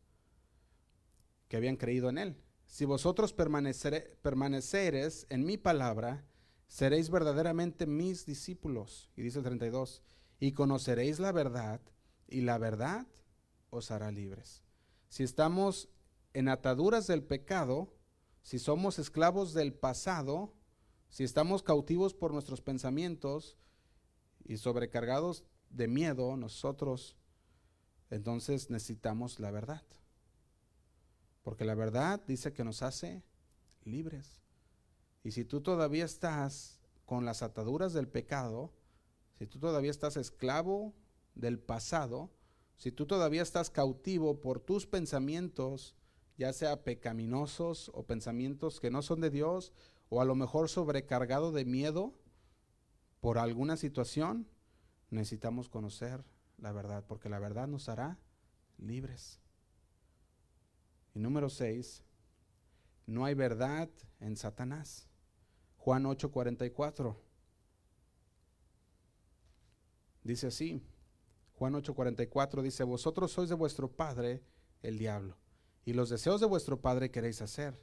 que habían creído en él, si vosotros permaneceres en mi palabra, seréis verdaderamente mis discípulos. Y dice el 32, y conoceréis la verdad, y la verdad os hará libres. Si estamos en ataduras del pecado, si somos esclavos del pasado, si estamos cautivos por nuestros pensamientos y sobrecargados de miedo, nosotros entonces necesitamos la verdad. Porque la verdad dice que nos hace libres. Y si tú todavía estás con las ataduras del pecado, si tú todavía estás esclavo del pasado, si tú todavía estás cautivo por tus pensamientos, ya sea pecaminosos o pensamientos que no son de Dios, o a lo mejor sobrecargado de miedo por alguna situación, necesitamos conocer la verdad, porque la verdad nos hará libres. Y número 6, no hay verdad en Satanás. Juan 8:44. Dice así, Juan 8:44 dice, vosotros sois de vuestro padre el diablo, y los deseos de vuestro padre queréis hacer.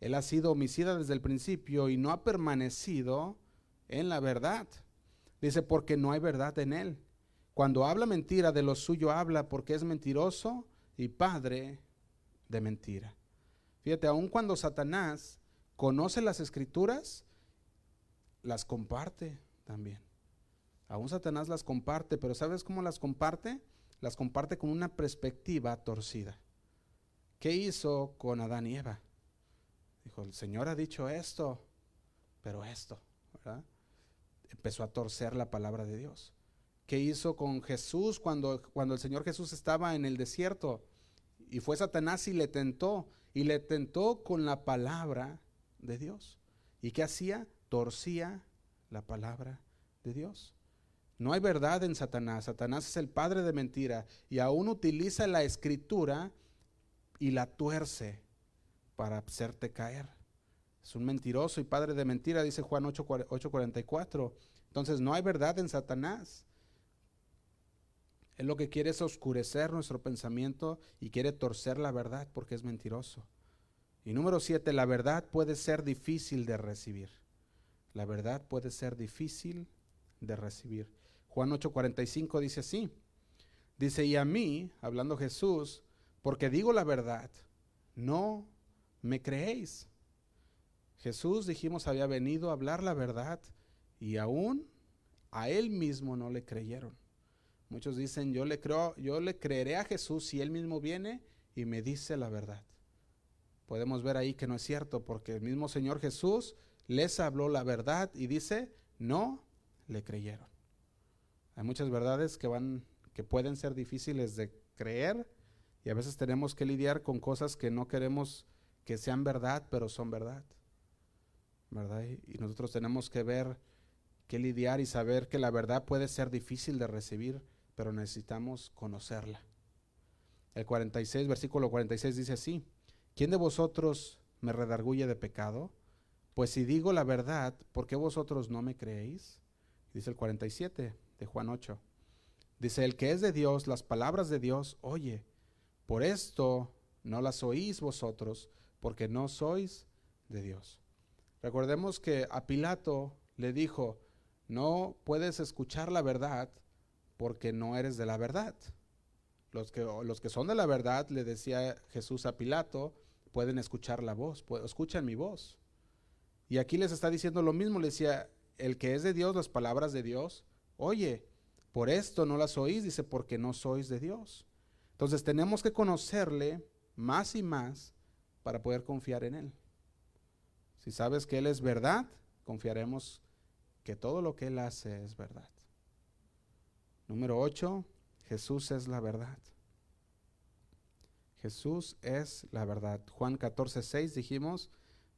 Él ha sido homicida desde el principio y no ha permanecido en la verdad. Dice, porque no hay verdad en él. Cuando habla mentira, de lo suyo habla porque es mentiroso y padre de mentira. Fíjate, aun cuando Satanás conoce las escrituras, las comparte también. Aún Satanás las comparte, pero ¿sabes cómo las comparte? Las comparte con una perspectiva torcida. ¿Qué hizo con Adán y Eva? Dijo, el Señor ha dicho esto, pero esto, ¿verdad? Empezó a torcer la palabra de Dios. ¿Qué hizo con Jesús cuando, cuando el Señor Jesús estaba en el desierto? Y fue Satanás y le tentó, y le tentó con la palabra de Dios. ¿Y qué hacía? Torcía la palabra de Dios. No hay verdad en Satanás. Satanás es el padre de mentira y aún utiliza la escritura y la tuerce para hacerte caer. Es un mentiroso y padre de mentira, dice Juan 8:44. Entonces no hay verdad en Satanás. Él lo que quiere es oscurecer nuestro pensamiento y quiere torcer la verdad porque es mentiroso. Y número siete, la verdad puede ser difícil de recibir. La verdad puede ser difícil de recibir. Juan 8:45 dice así. Dice, y a mí, hablando Jesús, porque digo la verdad, no me creéis. Jesús, dijimos, había venido a hablar la verdad y aún a él mismo no le creyeron. Muchos dicen, yo le creo, yo le creeré a Jesús si él mismo viene y me dice la verdad. Podemos ver ahí que no es cierto, porque el mismo Señor Jesús les habló la verdad y dice, no le creyeron. Hay muchas verdades que van, que pueden ser difíciles de creer, y a veces tenemos que lidiar con cosas que no queremos que sean verdad, pero son verdad. ¿Verdad? Y nosotros tenemos que ver que lidiar y saber que la verdad puede ser difícil de recibir, pero necesitamos conocerla. El 46, versículo 46 dice así, ¿quién de vosotros me redarguye de pecado? Pues si digo la verdad, ¿por qué vosotros no me creéis? Dice el 47 de Juan 8. Dice, el que es de Dios, las palabras de Dios, oye, por esto no las oís vosotros, porque no sois de Dios. Recordemos que a Pilato le dijo, no puedes escuchar la verdad porque no eres de la verdad. Los que, los que son de la verdad, le decía Jesús a Pilato, pueden escuchar la voz, escuchan mi voz. Y aquí les está diciendo lo mismo, le decía, el que es de Dios, las palabras de Dios, oye, por esto no las oís, dice, porque no sois de Dios. Entonces tenemos que conocerle más y más para poder confiar en Él. Si sabes que Él es verdad, confiaremos que todo lo que Él hace es verdad. Número 8, Jesús es la verdad. Jesús es la verdad. Juan 14, 6 dijimos,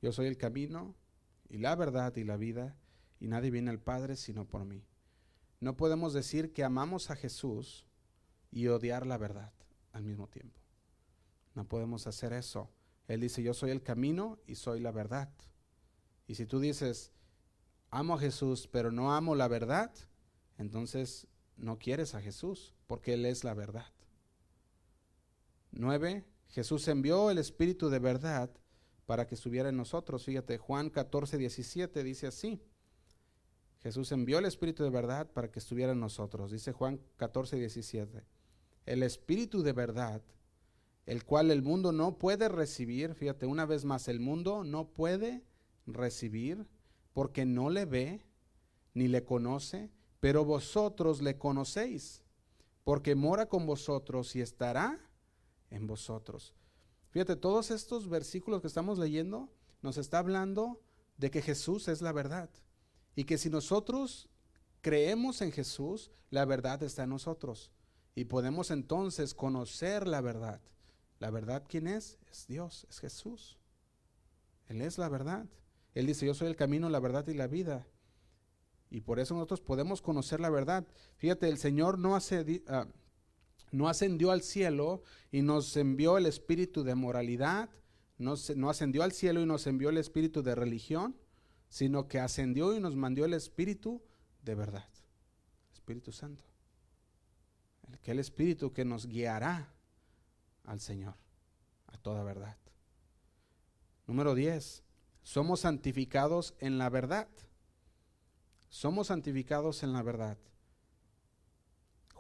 yo soy el camino y la verdad y la vida, y nadie viene al Padre sino por mí. No podemos decir que amamos a Jesús y odiar la verdad al mismo tiempo. No podemos hacer eso. Él dice, yo soy el camino y soy la verdad. Y si tú dices, amo a Jesús, pero no amo la verdad, entonces no quieres a Jesús, porque Él es la verdad. 9. Jesús envió el Espíritu de verdad para que estuviera en nosotros. Fíjate, Juan 14, 17 dice así. Jesús envió el Espíritu de verdad para que estuviera en nosotros. Dice Juan 14, 17. El Espíritu de verdad, el cual el mundo no puede recibir, fíjate, una vez más, el mundo no puede recibir porque no le ve ni le conoce, pero vosotros le conocéis, porque mora con vosotros y estará en vosotros. Fíjate, todos estos versículos que estamos leyendo nos está hablando de que Jesús es la verdad y que si nosotros creemos en Jesús, la verdad está en nosotros y podemos entonces conocer la verdad. ¿La verdad quién es? Es Dios, es Jesús. Él es la verdad. Él dice, yo soy el camino, la verdad y la vida. Y por eso nosotros podemos conocer la verdad. Fíjate, el Señor no, hace, ah, no ascendió al cielo y nos envió el espíritu de moralidad, no, ascendió al cielo y nos envió el espíritu de religión, sino que ascendió y nos mandó el espíritu de verdad, Espíritu Santo. Aquel espíritu que nos guiará al Señor, a toda verdad. Número 10 somos santificados en la verdad. Somos santificados en la verdad.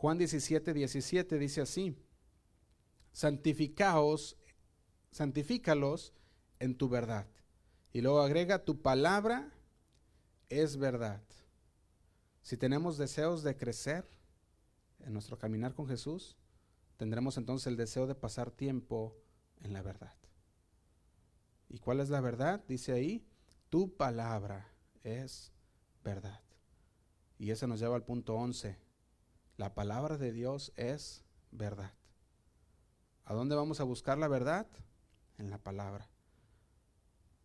Juan 17, 17 dice así, santificaos, santifícalos en tu verdad. Y luego agrega, tu palabra es verdad. Si tenemos deseos de crecer en nuestro caminar con Jesús, tendremos entonces el deseo de pasar tiempo en la verdad. ¿Y cuál es la verdad? Dice ahí, tu palabra es verdad. Y ese nos lleva al punto 11. La palabra de Dios es verdad. ¿A dónde vamos a buscar la verdad? En la palabra.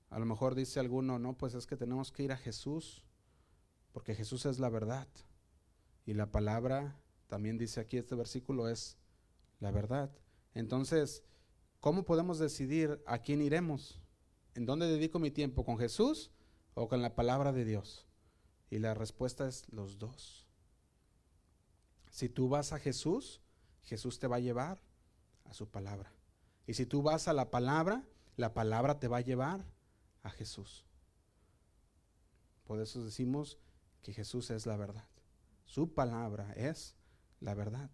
A lo mejor dice alguno, no, pues es que tenemos que ir a Jesús, porque Jesús es la verdad. Y la palabra, también dice aquí este versículo, es la verdad. Entonces, ¿cómo podemos decidir a quién iremos? ¿En dónde dedico mi tiempo? ¿Con Jesús o con la palabra de Dios? Y la respuesta es los dos. Si tú vas a Jesús, Jesús te va a llevar a su palabra. Y si tú vas a la palabra, la palabra te va a llevar a Jesús. Por eso decimos que Jesús es la verdad. Su palabra es la verdad.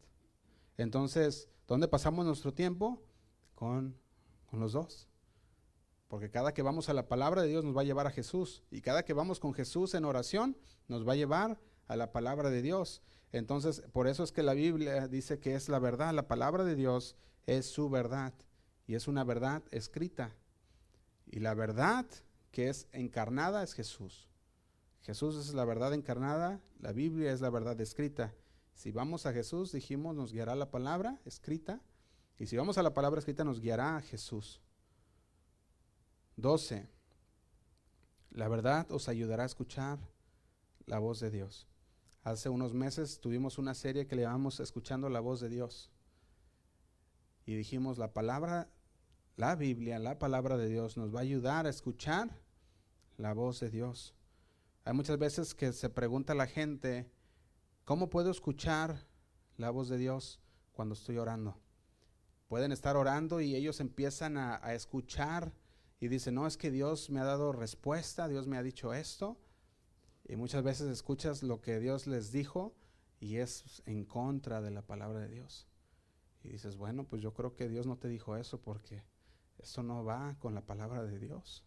Entonces, ¿dónde pasamos nuestro tiempo? Con, con los dos. Porque cada que vamos a la palabra de Dios nos va a llevar a Jesús. Y cada que vamos con Jesús en oración nos va a llevar a la palabra de Dios. Entonces, por eso es que la Biblia dice que es la verdad. La palabra de Dios es su verdad. Y es una verdad escrita. Y la verdad que es encarnada es Jesús. Jesús es la verdad encarnada, la Biblia es la verdad escrita. Si vamos a Jesús, dijimos, nos guiará la palabra escrita. Y si vamos a la palabra escrita, nos guiará a Jesús. 12. La verdad os ayudará a escuchar la voz de Dios. Hace unos meses tuvimos una serie que le llamamos Escuchando la voz de Dios. Y dijimos, la palabra, la Biblia, la palabra de Dios nos va a ayudar a escuchar la voz de Dios. Hay muchas veces que se pregunta la gente, ¿cómo puedo escuchar la voz de Dios cuando estoy orando? Pueden estar orando y ellos empiezan a, a escuchar y dicen, no, es que Dios me ha dado respuesta, Dios me ha dicho esto, y muchas veces escuchas lo que Dios les dijo y es en contra de la palabra de Dios. Y dices, bueno, pues yo creo que Dios no te dijo eso porque eso no va con la palabra de Dios.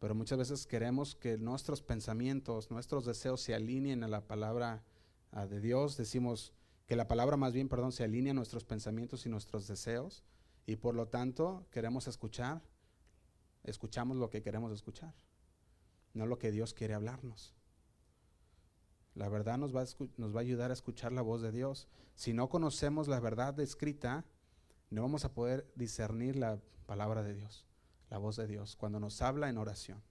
Pero muchas veces queremos que nuestros pensamientos, nuestros deseos se alineen a la palabra de Dios. Decimos que la palabra más bien, perdón, se alinea a nuestros pensamientos y nuestros deseos. Y por lo tanto queremos escuchar, escuchamos lo que queremos escuchar no lo que Dios quiere hablarnos. La verdad nos va, a nos va a ayudar a escuchar la voz de Dios. Si no conocemos la verdad escrita, no vamos a poder discernir la palabra de Dios, la voz de Dios, cuando nos habla en oración.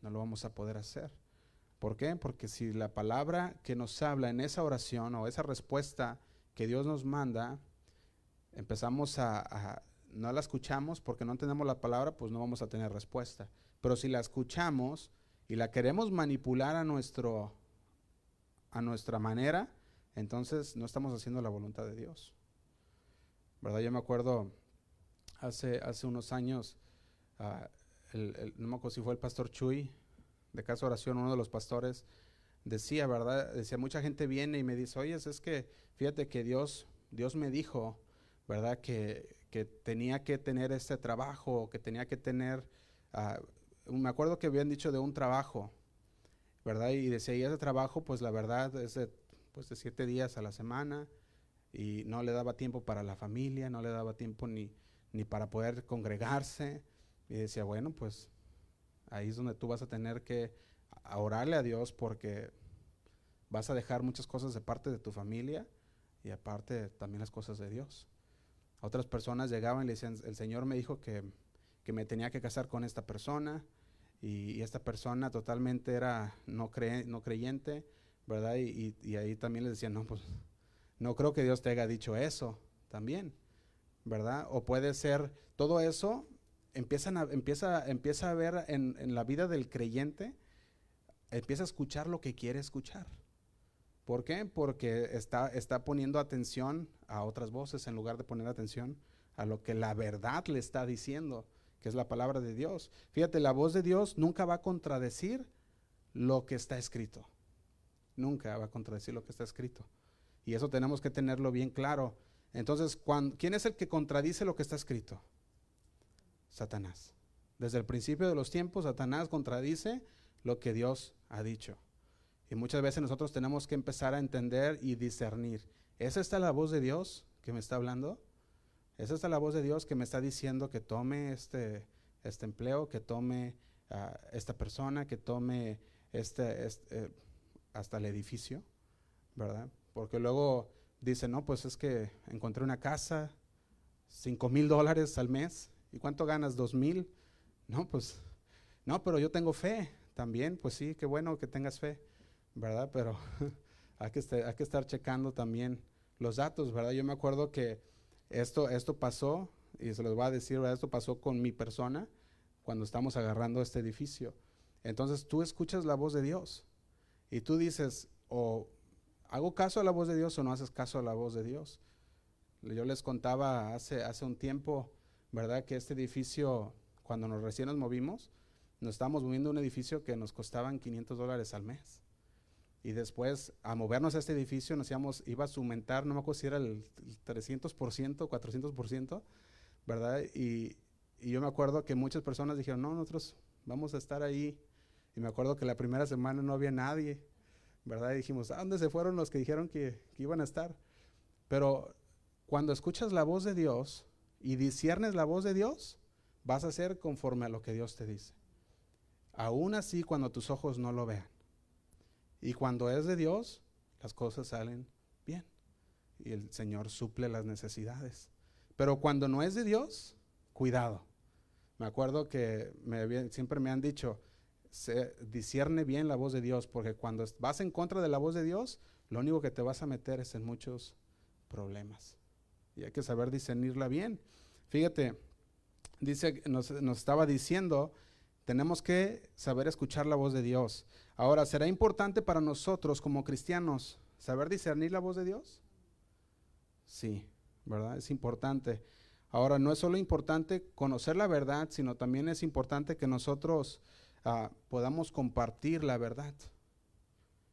No lo vamos a poder hacer. ¿Por qué? Porque si la palabra que nos habla en esa oración o esa respuesta que Dios nos manda, empezamos a, no la escuchamos porque no tenemos la palabra, pues no vamos a tener respuesta. Pero si la escuchamos y la queremos manipular a, nuestro, a nuestra manera, entonces no estamos haciendo la voluntad de Dios. ¿Verdad? Yo me acuerdo hace, hace unos años, ah, no me acuerdo si fue el pastor Chuy, de Casa Oración, uno de los pastores, decía, ¿verdad? Decía, mucha gente viene y me dice, oye, es que fíjate que Dios, Dios me dijo, ¿verdad? Que, que tenía que tener este trabajo, que tenía que tener uh, me acuerdo que habían dicho de un trabajo, ¿verdad? Y decía, y ese trabajo, pues la verdad es de, pues de siete días a la semana y no le daba tiempo para la familia, no le daba tiempo ni, ni para poder congregarse. Y decía, bueno, pues ahí es donde tú vas a tener que orarle a Dios porque vas a dejar muchas cosas de parte de tu familia y aparte también las cosas de Dios. Otras personas llegaban y le decían, el Señor me dijo que, que me tenía que casar con esta persona, y, esta persona totalmente era no, no creyente, ¿verdad? Y, ahí también les decían, no, pues no creo que Dios te haya dicho eso también, ¿verdad? O puede ser todo eso, empiezan a, empieza, empieza a ver en, en la vida del creyente, empieza a escuchar lo que quiere escuchar. ¿Por qué? Porque está, está poniendo atención a otras voces en lugar de poner atención a lo que la verdad le está diciendo que es la palabra de Dios. Fíjate, la voz de Dios nunca va a contradecir lo que está escrito. Nunca va a contradecir lo que está escrito. Y eso tenemos que tenerlo bien claro. Entonces, ¿quién es el que contradice lo que está escrito? Satanás. Desde el principio de los tiempos, Satanás contradice lo que Dios ha dicho. Y muchas veces nosotros tenemos que empezar a entender y discernir. ¿Es esta la voz de Dios que me está hablando? Es esta la voz de Dios que me está diciendo que tome este, este empleo, que tome a esta persona, que tome este, este hasta el edificio, ¿verdad? Porque luego dice, no, pues es que encontré una casa, cinco mil dólares al mes, ¿y cuánto ganas? ¿Dos mil? No, pues, no, pero yo tengo fe también, pues sí, qué bueno que tengas fe, ¿verdad? Pero hay, que hay que estar checando también los datos, ¿verdad? Yo me acuerdo que esto, esto pasó, y se los voy a decir, esto pasó con mi persona cuando estamos agarrando este edificio. Entonces tú escuchas la voz de Dios y tú dices, o hago caso a la voz de Dios o no haces caso a la voz de Dios. Yo les contaba hace, hace un tiempo, ¿verdad? Que este edificio, cuando nos recién nos movimos, nos estábamos moviendo a un edificio que nos costaban 500 dólares al mes. Y después, a movernos a este edificio, nos íbamos, iba a aumentar, no me acuerdo si era el 300%, 400%, ¿verdad? Y, y yo me acuerdo que muchas personas dijeron, no, nosotros vamos a estar ahí. Y me acuerdo que la primera semana no había nadie, ¿verdad? Y dijimos, ¿a dónde se fueron los que dijeron que, iban a estar? Pero cuando escuchas la voz de Dios y disiernes la voz de Dios, vas a ser conforme a lo que Dios te dice. Aún así, cuando tus ojos no lo vean. Y cuando es de Dios, las cosas salen bien. Y el Señor suple las necesidades. Pero cuando no es de Dios, cuidado. Me acuerdo que siempre me han dicho, se discierne bien la voz de Dios, porque cuando vas en contra de la voz de Dios, lo único que te vas a meter es en muchos problemas. Y hay que saber discernirla bien. Fíjate, dice, nos, nos estaba diciendo, tenemos que saber escuchar la voz de Dios. Ahora, ¿será importante para nosotros como cristianos saber discernir la voz de Dios? Sí, ¿verdad? Es importante. Ahora, no es solo importante conocer la verdad, sino también es importante que nosotros ah, podamos compartir la verdad,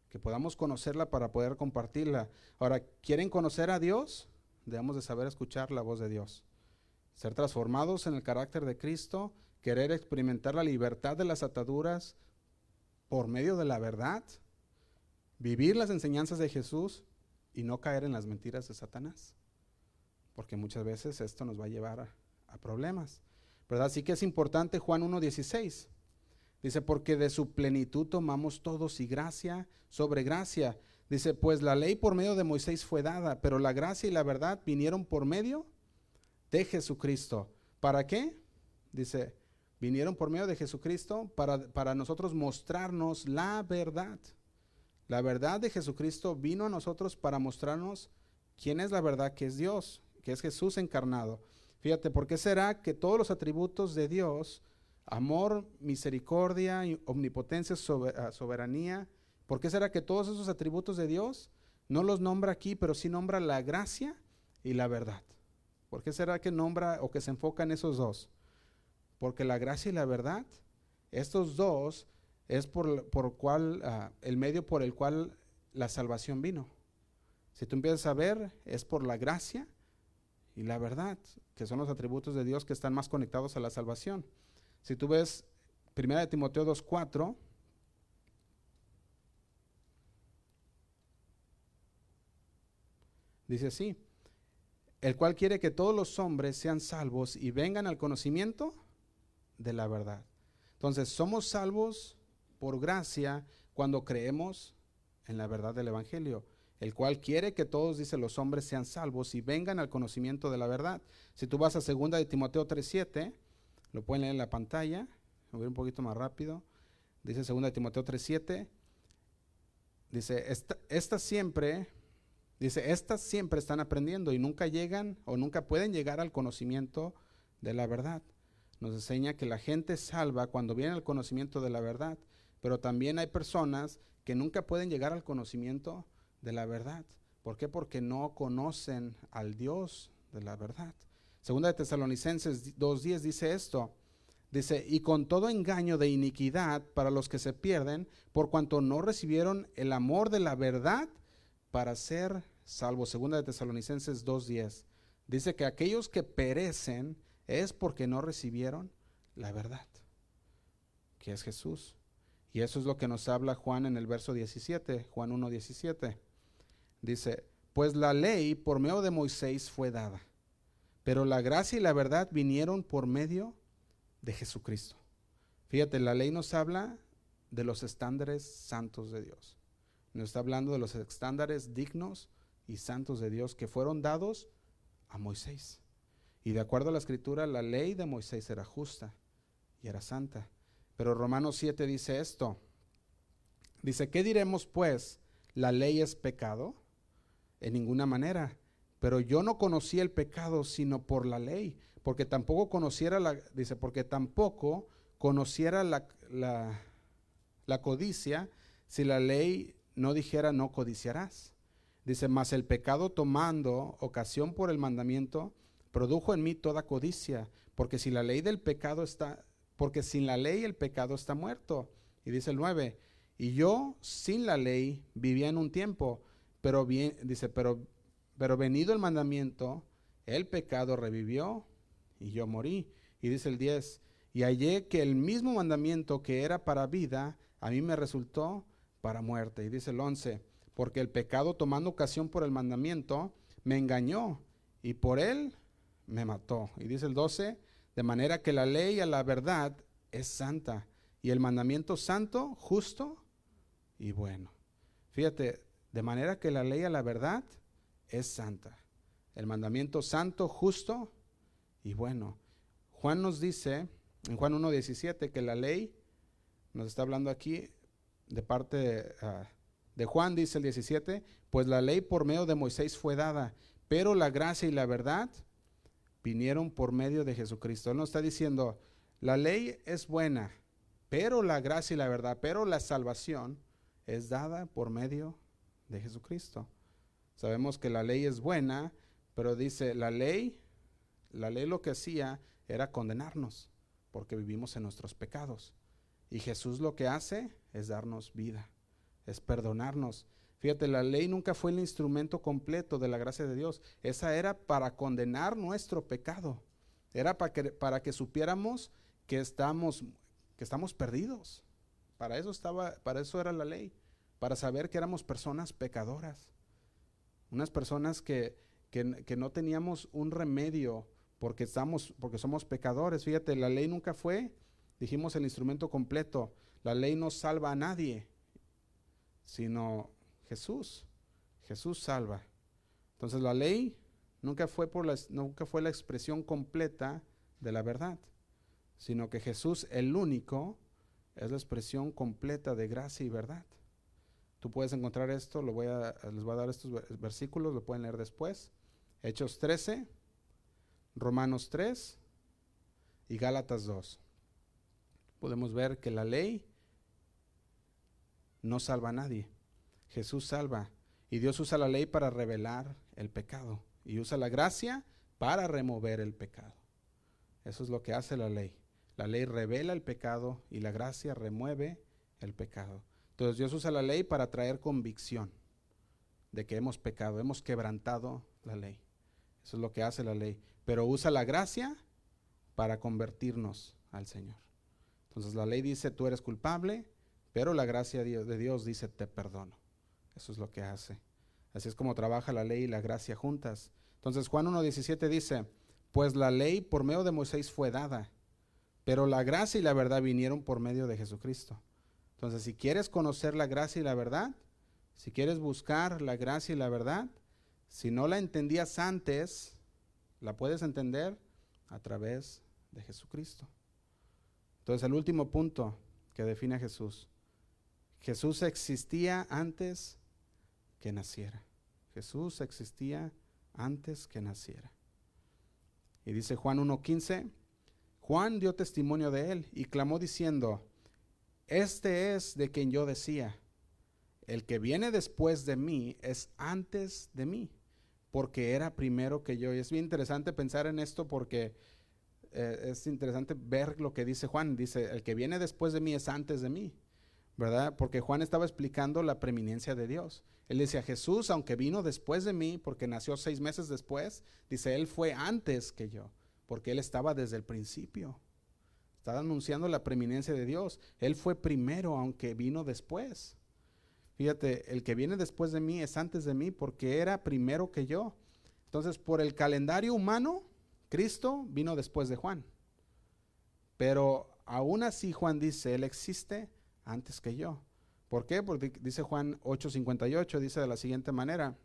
que podamos conocerla para poder compartirla. Ahora, ¿quieren conocer a Dios? Debemos de saber escuchar la voz de Dios. Ser transformados en el carácter de Cristo, querer experimentar la libertad de las ataduras por medio de la verdad, vivir las enseñanzas de Jesús y no caer en las mentiras de Satanás porque muchas veces esto nos va a llevar a, problemas. ¿Verdad? Así que es importante Juan 1.16. Dice, porque de su plenitud tomamos todos y gracia sobre gracia. Dice, pues la ley por medio de Moisés fue dada, pero la gracia y la verdad vinieron por medio de Jesucristo. ¿Para qué? Dice, vinieron por medio de Jesucristo para, para nosotros mostrarnos la verdad. La verdad de Jesucristo vino a nosotros para mostrarnos quién es la verdad que es Dios que es Jesús encarnado. Fíjate, ¿por qué será que todos los atributos de Dios, amor, misericordia, omnipotencia, ah, soberanía, ¿por qué será que todos esos atributos de Dios no los nombra aquí, pero sí nombra la gracia y la verdad? ¿Por qué será que nombra o que se enfoca en esos dos? Porque la gracia y la verdad, estos dos es por, por cual, ah, el medio por el cual la salvación vino. Si tú empiezas a ver, es por la gracia y la verdad, que son los atributos de Dios que están más conectados a la salvación. Si tú ves 1 Timoteo 2.4, dice así, el cual quiere que todos los hombres sean salvos y vengan al conocimiento de la verdad. Entonces, somos salvos por gracia cuando creemos en la verdad del Evangelio el cual quiere que todos, dice, los hombres sean salvos y vengan al conocimiento de la verdad. Si tú vas a 2 de Timoteo 3.7, lo pueden leer en la pantalla, voy un poquito más rápido. Dice 2 de Timoteo 3.7, dice, estas siempre, dice, estas siempre están aprendiendo y nunca llegan o nunca pueden llegar al conocimiento de la verdad. Nos enseña que la gente salva cuando viene al conocimiento de la verdad, pero también hay personas que nunca pueden llegar al conocimiento de la verdad. ¿Por qué? Porque no conocen al Dios de la verdad. Segunda de Tesalonicenses 2.10 dice esto. Dice, y con todo engaño de iniquidad para los que se pierden, por cuanto no recibieron el amor de la verdad para ser salvos. Segunda de Tesalonicenses 2.10. Dice que aquellos que perecen es porque no recibieron la verdad, que es Jesús. Y eso es lo que nos habla Juan en el verso 17, Juan 1.17. Dice, pues la ley por medio de Moisés fue dada, pero la gracia y la verdad vinieron por medio de Jesucristo. Fíjate, la ley nos habla de los estándares santos de Dios. Nos está hablando de los estándares dignos y santos de Dios que fueron dados a Moisés. Y de acuerdo a la escritura, la ley de Moisés era justa y era santa. Pero Romanos 7 dice esto. Dice, ¿qué diremos pues? ¿La ley es pecado? en ninguna manera. Pero yo no conocía el pecado sino por la ley, porque tampoco conociera la, dice, porque tampoco conociera la, la, la codicia si la ley no dijera no codiciarás. Dice, mas el pecado tomando ocasión por el mandamiento, produjo en mí toda codicia, porque si la ley del pecado está, porque sin la ley el pecado está muerto. Y dice el 9, y yo sin la ley vivía en un tiempo, pero bien, dice, pero, pero venido el mandamiento, el pecado revivió y yo morí. Y dice el 10, y hallé que el mismo mandamiento que era para vida, a mí me resultó para muerte. Y dice el 11, porque el pecado tomando ocasión por el mandamiento, me engañó y por él me mató. Y dice el 12, de manera que la ley a la verdad es santa y el mandamiento santo, justo y bueno. Fíjate, de manera que la ley a la verdad es santa. El mandamiento santo, justo y bueno. Juan nos dice en Juan 1.17 que la ley nos está hablando aquí de parte ah, de Juan, dice el 17, pues la ley por medio de Moisés fue dada, pero la gracia y la verdad vinieron por medio de Jesucristo. Él nos está diciendo, la ley es buena, pero la gracia y la verdad, pero la salvación es dada por medio de Jesucristo. Sabemos que la ley es buena, pero dice, la ley, la ley lo que hacía era condenarnos, porque vivimos en nuestros pecados. Y Jesús lo que hace es darnos vida, es perdonarnos. Fíjate, la ley nunca fue el instrumento completo de la gracia de Dios. Esa era para condenar nuestro pecado. Era para que, para que supiéramos que estamos, que estamos perdidos. Para eso estaba, para eso era la ley, para saber que éramos personas pecadoras. Unas personas que, que, que no teníamos un remedio porque estamos, porque somos pecadores. Fíjate, la ley nunca fue, dijimos el instrumento completo. La ley no salva a nadie, sino Jesús. Jesús salva. Entonces la ley nunca fue, por la, nunca fue la expresión completa de la verdad, sino que Jesús, el único, es la expresión completa de gracia y verdad. Tú puedes encontrar esto, lo voy a, les voy a dar estos versículos, lo pueden leer después. Hechos 13, Romanos 3 y Gálatas 2. Podemos ver que la ley no salva a nadie. Jesús salva. Y Dios usa la ley para revelar el pecado. Y usa la gracia para remover el pecado. Eso es lo que hace la ley. La ley revela el pecado y la gracia remueve el pecado. Entonces Dios usa la ley para traer convicción de que hemos pecado, hemos quebrantado la ley. Eso es lo que hace la ley. Pero usa la gracia para convertirnos al Señor. Entonces la ley dice, tú eres culpable, pero la gracia de Dios dice, te perdono. Eso es lo que hace. Así es como trabaja la ley y la gracia juntas. Entonces Juan 1.17 dice, pues la ley por medio de Moisés fue dada, pero la gracia y la verdad vinieron por medio de Jesucristo. Entonces, si quieres conocer la gracia y la verdad, si quieres buscar la gracia y la verdad, si no la entendías antes, la puedes entender a través de Jesucristo. Entonces, el último punto que define a Jesús. Jesús existía antes que naciera. Jesús existía antes que naciera. Y dice Juan 1.15, Juan dio testimonio de él y clamó diciendo, este es de quien yo decía, el que viene después de mí es antes de mí, porque era primero que yo. Y es bien interesante pensar en esto porque eh, es interesante ver lo que dice Juan. Dice, el que viene después de mí es antes de mí. ¿Verdad? Porque Juan estaba explicando la preeminencia de Dios. Él decía, Jesús, aunque vino después de mí, porque nació seis meses después, dice, Él fue antes que yo, porque Él estaba desde el principio. Estaba anunciando la preeminencia de Dios. Él fue primero, aunque vino después. Fíjate, el que viene después de mí es antes de mí, porque era primero que yo. Entonces, por el calendario humano, Cristo vino después de Juan. Pero aún así Juan dice, Él existe antes que yo. ¿Por qué? Porque dice Juan 8:58, dice de la siguiente manera.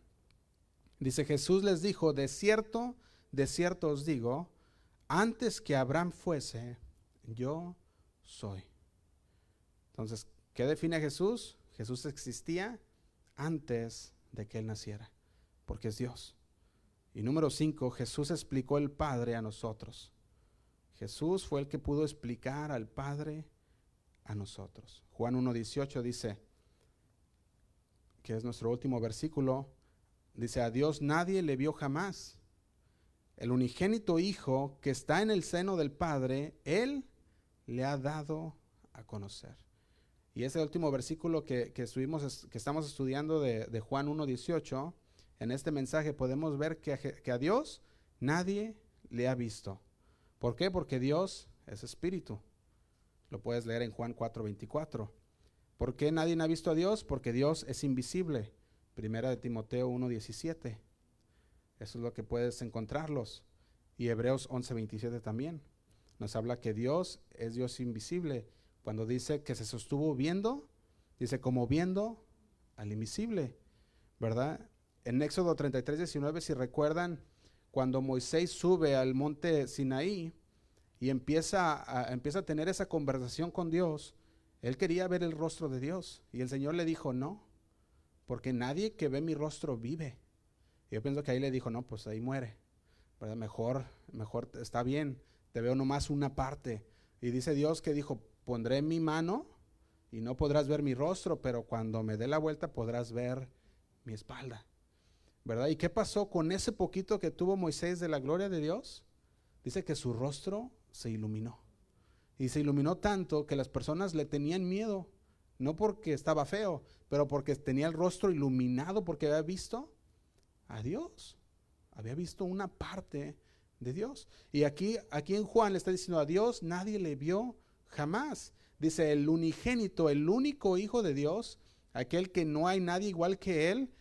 Dice, Jesús les dijo, de cierto, de cierto os digo, antes que Abraham fuese, yo soy. Entonces, ¿qué define Jesús? Jesús existía antes de que Él naciera, porque es Dios. Y número 5, Jesús explicó el Padre a nosotros. Jesús fue el que pudo explicar al Padre a nosotros. Juan 1.18 dice, que es nuestro último versículo, dice, a Dios nadie le vio jamás. El unigénito Hijo que está en el seno del Padre, Él le ha dado a conocer. Y ese último versículo que, que, estuvimos, que estamos estudiando de, de Juan 1.18, en este mensaje podemos ver que que a Dios nadie le ha visto. ¿Por qué? Porque Dios es espíritu. Lo puedes leer en Juan 4:24. ¿Por qué nadie ha visto a Dios? Porque Dios es invisible. Primera de Timoteo 1:17. Eso es lo que puedes encontrarlos. Y Hebreos 11:27 también. Nos habla que Dios es Dios invisible. Cuando dice que se sostuvo viendo, dice como viendo al invisible, ¿verdad? En Éxodo 33, 19, si recuerdan, cuando Moisés sube al monte Sinaí, y empieza a, empieza a tener esa conversación con Dios, Él quería ver el rostro de Dios. Y el Señor le dijo, no, porque nadie que ve mi rostro vive. Y yo pienso que ahí le dijo, no, pues ahí muere. Mejor, mejor está bien, te veo nomás una parte. Y dice Dios que dijo, pondré mi mano y no podrás ver mi rostro, pero cuando me dé la vuelta podrás ver mi espalda. ¿Verdad? ¿Y qué pasó con ese poquito que tuvo Moisés de la gloria de Dios? Dice que su rostro se iluminó. Y se iluminó tanto que las personas le tenían miedo, no porque estaba feo, pero porque tenía el rostro iluminado, porque había visto a Dios. Había visto una parte de Dios. Y aquí, aquí en Juan le está diciendo a Dios, nadie le vio jamás. Dice, el unigénito, el único hijo de Dios, aquel que no hay nadie igual que él,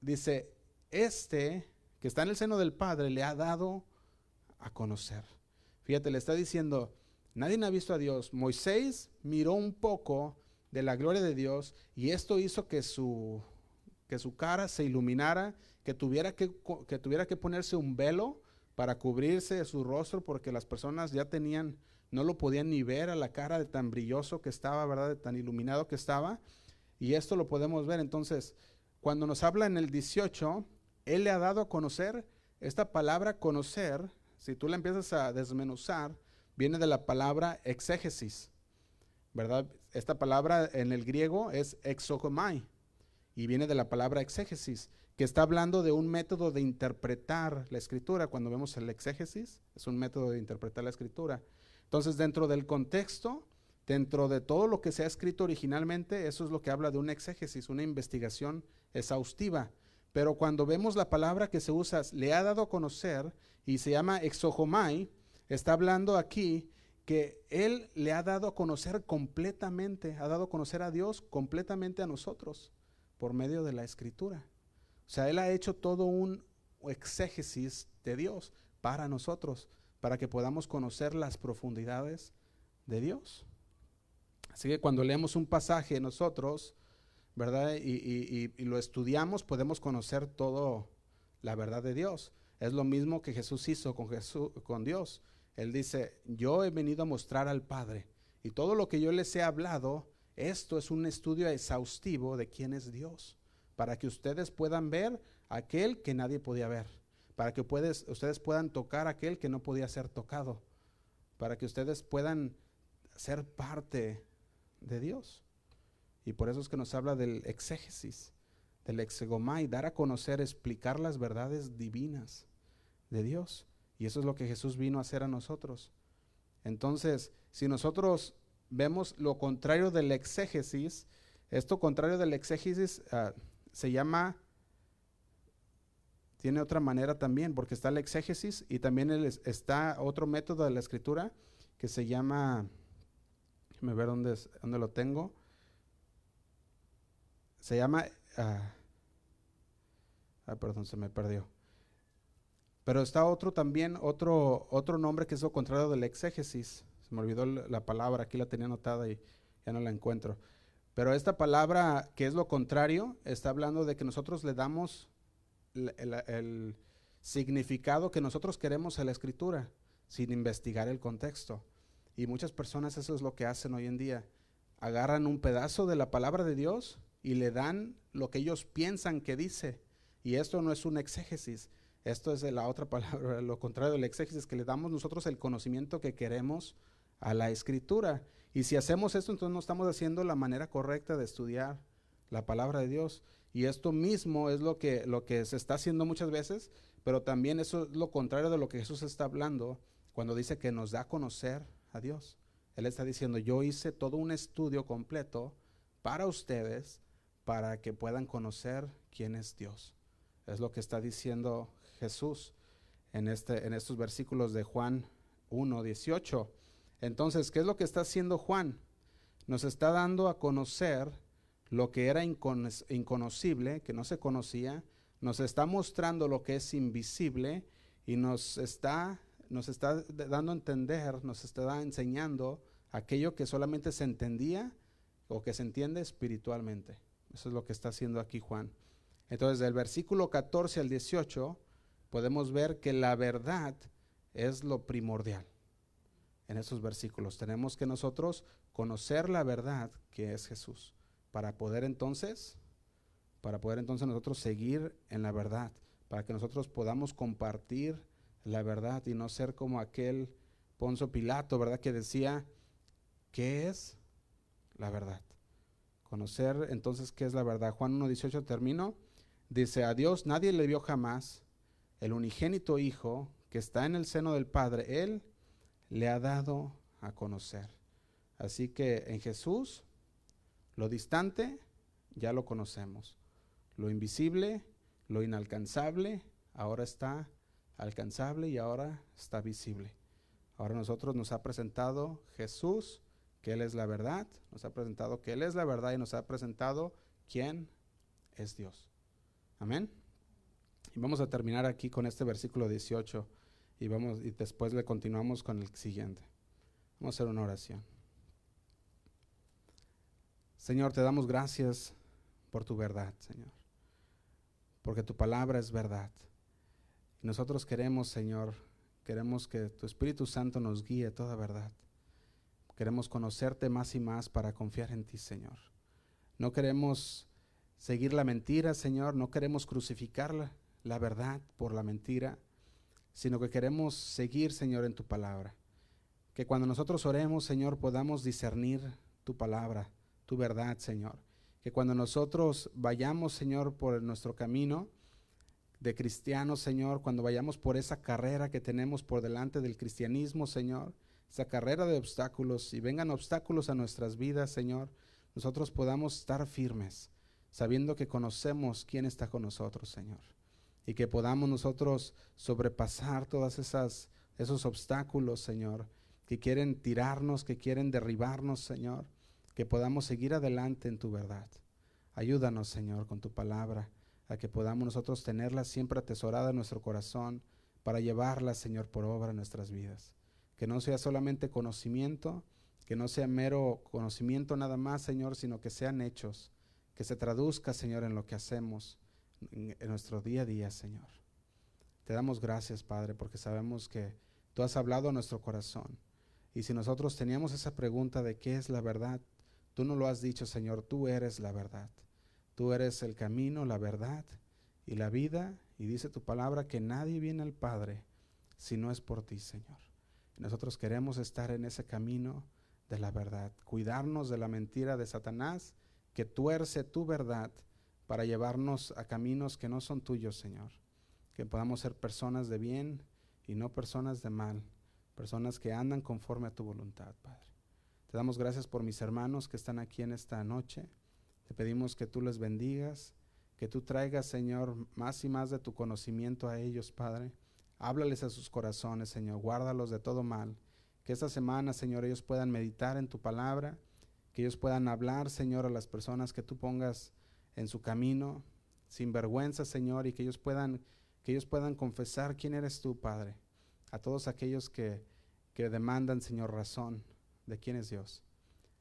dice, este que está en el seno del Padre le ha dado a conocer. Fíjate, le está diciendo, nadie ha visto a Dios. Moisés miró un poco de la gloria de Dios y esto hizo que su, que su cara se iluminara, que tuviera que, que tuviera que ponerse un velo para cubrirse su rostro porque las personas ya tenían, no lo podían ni ver a la cara de tan brilloso que estaba, ¿verdad? De tan iluminado que estaba. Y esto lo podemos ver. Entonces, cuando nos habla en el 18, Él le ha dado a conocer, esta palabra conocer si tú la empiezas a desmenuzar, viene de la palabra exégesis, ¿verdad? Esta palabra en el griego es exogomai y viene de la palabra exégesis, que está hablando de un método de interpretar la escritura. Cuando vemos el exégesis, es un método de interpretar la escritura. Entonces, dentro del contexto, dentro de todo lo que se ha escrito originalmente, eso es lo que habla de un exégesis, una investigación exhaustiva. Pero cuando vemos la palabra que se usa, le ha dado a conocer y se llama exojomai, está hablando aquí que Él le ha dado a conocer completamente, ha dado a conocer a Dios completamente a nosotros por medio de la escritura. O sea, Él ha hecho todo un exégesis de Dios para nosotros, para que podamos conocer las profundidades de Dios. Así que cuando leemos un pasaje nosotros, ¿verdad? Y, lo estudiamos, podemos conocer todo la verdad de Dios. Es lo mismo que Jesús hizo con, Jesús, con Dios. Él dice, yo he venido a mostrar al Padre y todo lo que yo les he hablado, esto es un estudio exhaustivo de quién es Dios, para que ustedes puedan ver aquel que nadie podía ver, para que ustedes puedan tocar aquel que no podía ser tocado, para que ustedes puedan ser parte de Dios. Y por eso es que nos habla del exégesis, del exegomai, dar a conocer, explicar las verdades divinas de Dios. Y eso es lo que Jesús vino a hacer a nosotros. Entonces, si nosotros vemos lo contrario del exégesis, esto contrario del exégesis ah, se llama, tiene otra manera también, porque está el exégesis y también está otro método de la escritura que se llama, déjame ver dónde, dónde lo tengo, se llama... ah, perdón, se me perdió. Pero está otro también, otro, otro nombre que es lo contrario del exégesis. Se me olvidó la palabra, aquí la tenía anotada y ya no la encuentro. Pero esta palabra que es lo contrario, está hablando de que nosotros le damos el, significado que nosotros queremos a la escritura, sin investigar el contexto. Y muchas personas eso es lo que hacen hoy en día. Agarran un pedazo de la palabra de Dios y le dan lo que ellos piensan que dice. Y esto no es un exégesis, esto es la otra palabra, lo contrario del exégesis, que le damos nosotros el conocimiento que queremos a la escritura. Y si hacemos esto, entonces no estamos haciendo la manera correcta de estudiar la palabra de Dios. Y esto mismo es lo que, lo que se está haciendo muchas veces, pero también eso es lo contrario de lo que Jesús está hablando cuando dice que nos da a conocer a Dios. Él está diciendo, yo hice todo un estudio completo para ustedes para que puedan conocer quién es Dios. Es lo que está diciendo Jesús en, este, en estos versículos de Juan 1, 18. Entonces, ¿qué es lo que está haciendo Juan? Nos está dando a conocer lo que era inconocible, que no se conocía, nos está mostrando lo que es invisible y nos está, nos está dando a entender, nos está enseñando aquello que solamente se entendía o que se entiende espiritualmente. Eso es lo que está haciendo aquí Juan. Entonces, del versículo 14 al 18, podemos ver que la verdad es lo primordial. en estos versículos. Tenemos que nosotros conocer la verdad que es Jesús para poder entonces, para poder entonces nosotros seguir en la verdad, para que nosotros podamos compartir la verdad y no ser como aquel Ponzo Pilato, ¿verdad? Que decía, ¿qué es la verdad? Conocer entonces qué es la verdad. Juan 1.18 termino. Dice, a Dios nadie le vio jamás, el unigénito Hijo que está en el seno del Padre, Él le ha dado a conocer. Así que en Jesús, lo distante ya lo conocemos. Lo invisible, lo inalcanzable, ahora está alcanzable y ahora está visible. Ahora nosotros nos ha presentado Jesús, que Él es la verdad, nos ha presentado que Él es la verdad y nos ha presentado quién es Dios. Amén. Y vamos a terminar aquí con este versículo 18 y vamos y después le continuamos con el siguiente. Vamos a hacer una oración. Señor, te damos gracias por tu verdad, Señor. Porque tu palabra es verdad. Nosotros queremos, Señor, queremos que tu Espíritu Santo nos guíe toda verdad. Queremos conocerte más y más para confiar en ti, Señor. No queremos seguir la mentira, Señor. No queremos crucificar la, verdad por la mentira sino que queremos seguir, Señor, en tu palabra. Que cuando nosotros oremos, Señor, podamos discernir tu palabra, tu verdad, Señor. Que cuando nosotros vayamos, Señor, por nuestro camino de cristianos, Señor, cuando vayamos por esa carrera que tenemos por delante del cristianismo, Señor, esa carrera de obstáculos, y vengan obstáculos a nuestras vidas, Señor, nosotros podamos estar firmes, sabiendo que conocemos quién está con nosotros, Señor y que podamos nosotros sobrepasar todas esas esos obstáculos, Señor, que quieren tirarnos, que quieren derribarnos, Señor, que podamos seguir adelante en tu verdad. Ayúdanos, Señor, con tu palabra, a que podamos nosotros tenerla siempre atesorada en nuestro corazón para llevarla, Señor, por obra en nuestras vidas. Que no sea solamente conocimiento, que no sea mero conocimiento nada más, Señor, sino que sean hechos, que se traduzca, Señor, en lo que hacemos en, nuestro día a día, Señor. Te damos gracias, Padre, porque sabemos que tú has hablado a nuestro corazón. Y si nosotros teníamos esa pregunta de qué es la verdad, tú no lo has dicho, Señor, tú eres la verdad. Tú eres el camino, la verdad y la vida. Y dice tu palabra que nadie viene al Padre si no es por ti, Señor. Nosotros queremos estar en ese camino de la verdad, cuidarnos de la mentira de Satanás que tuerce tu verdad para llevarnos a caminos que no son tuyos, Señor. Que podamos ser personas de bien y no personas de mal, personas que andan conforme a tu voluntad, Padre. Te damos gracias por mis hermanos que están aquí en esta noche. Te pedimos que tú les bendigas, que tú traigas, Señor, más y más de tu conocimiento a ellos, Padre. Háblales a sus corazones, Señor, guárdalos de todo mal. Que esta semana, Señor, ellos puedan meditar en tu palabra, que ellos puedan hablar, Señor, a las personas que tú pongas en su camino, sin vergüenza, Señor, y que ellos puedan, que ellos puedan confesar quién eres tú, Padre, a todos aquellos que, que demandan, Señor, razón de quién es Dios.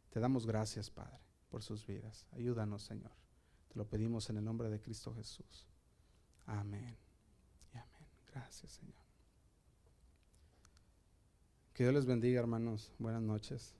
Te damos gracias, Padre, por sus vidas. Ayúdanos, Señor. Te lo pedimos en el nombre de Cristo Jesús. Amén. Gracias, Señor. Que Dios les bendiga, hermanos. Buenas noches.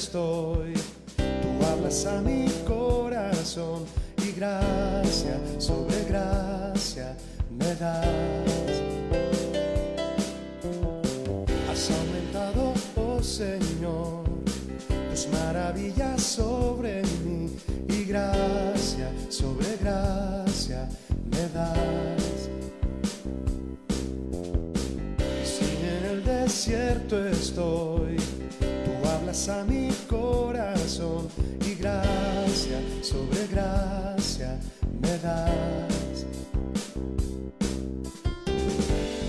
Estoy, tú hablas a mi corazón y gracia sobre gracia me das. Has aumentado, oh Señor, tus maravillas sobre mí y gracia sobre gracia me das. Si en el desierto estoy, tú hablas a mi corazón y gracia sobre gracia me das.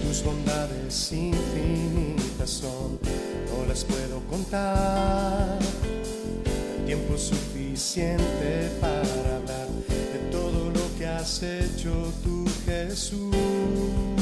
Tus bondades infinitas son, no las puedo contar Suficiente para hablar de todo lo que has hecho tú, Jesús.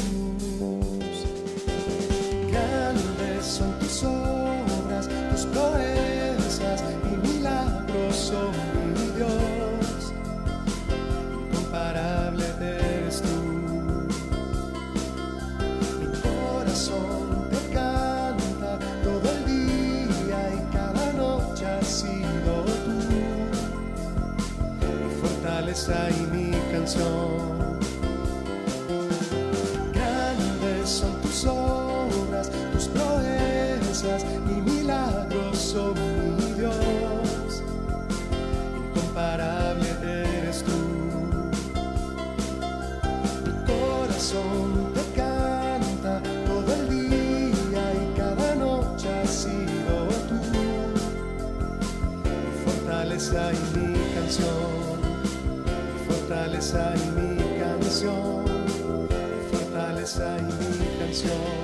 Y mi canción. Grandes son tus obras, tus proezas y milagros son mi Dios. Incomparable eres tú. Mi corazón te canta todo el día y cada noche has sido tú. Mi fortaleza y mi canción. Fortaleza y mi canción. Mi fortaleza y mi canción.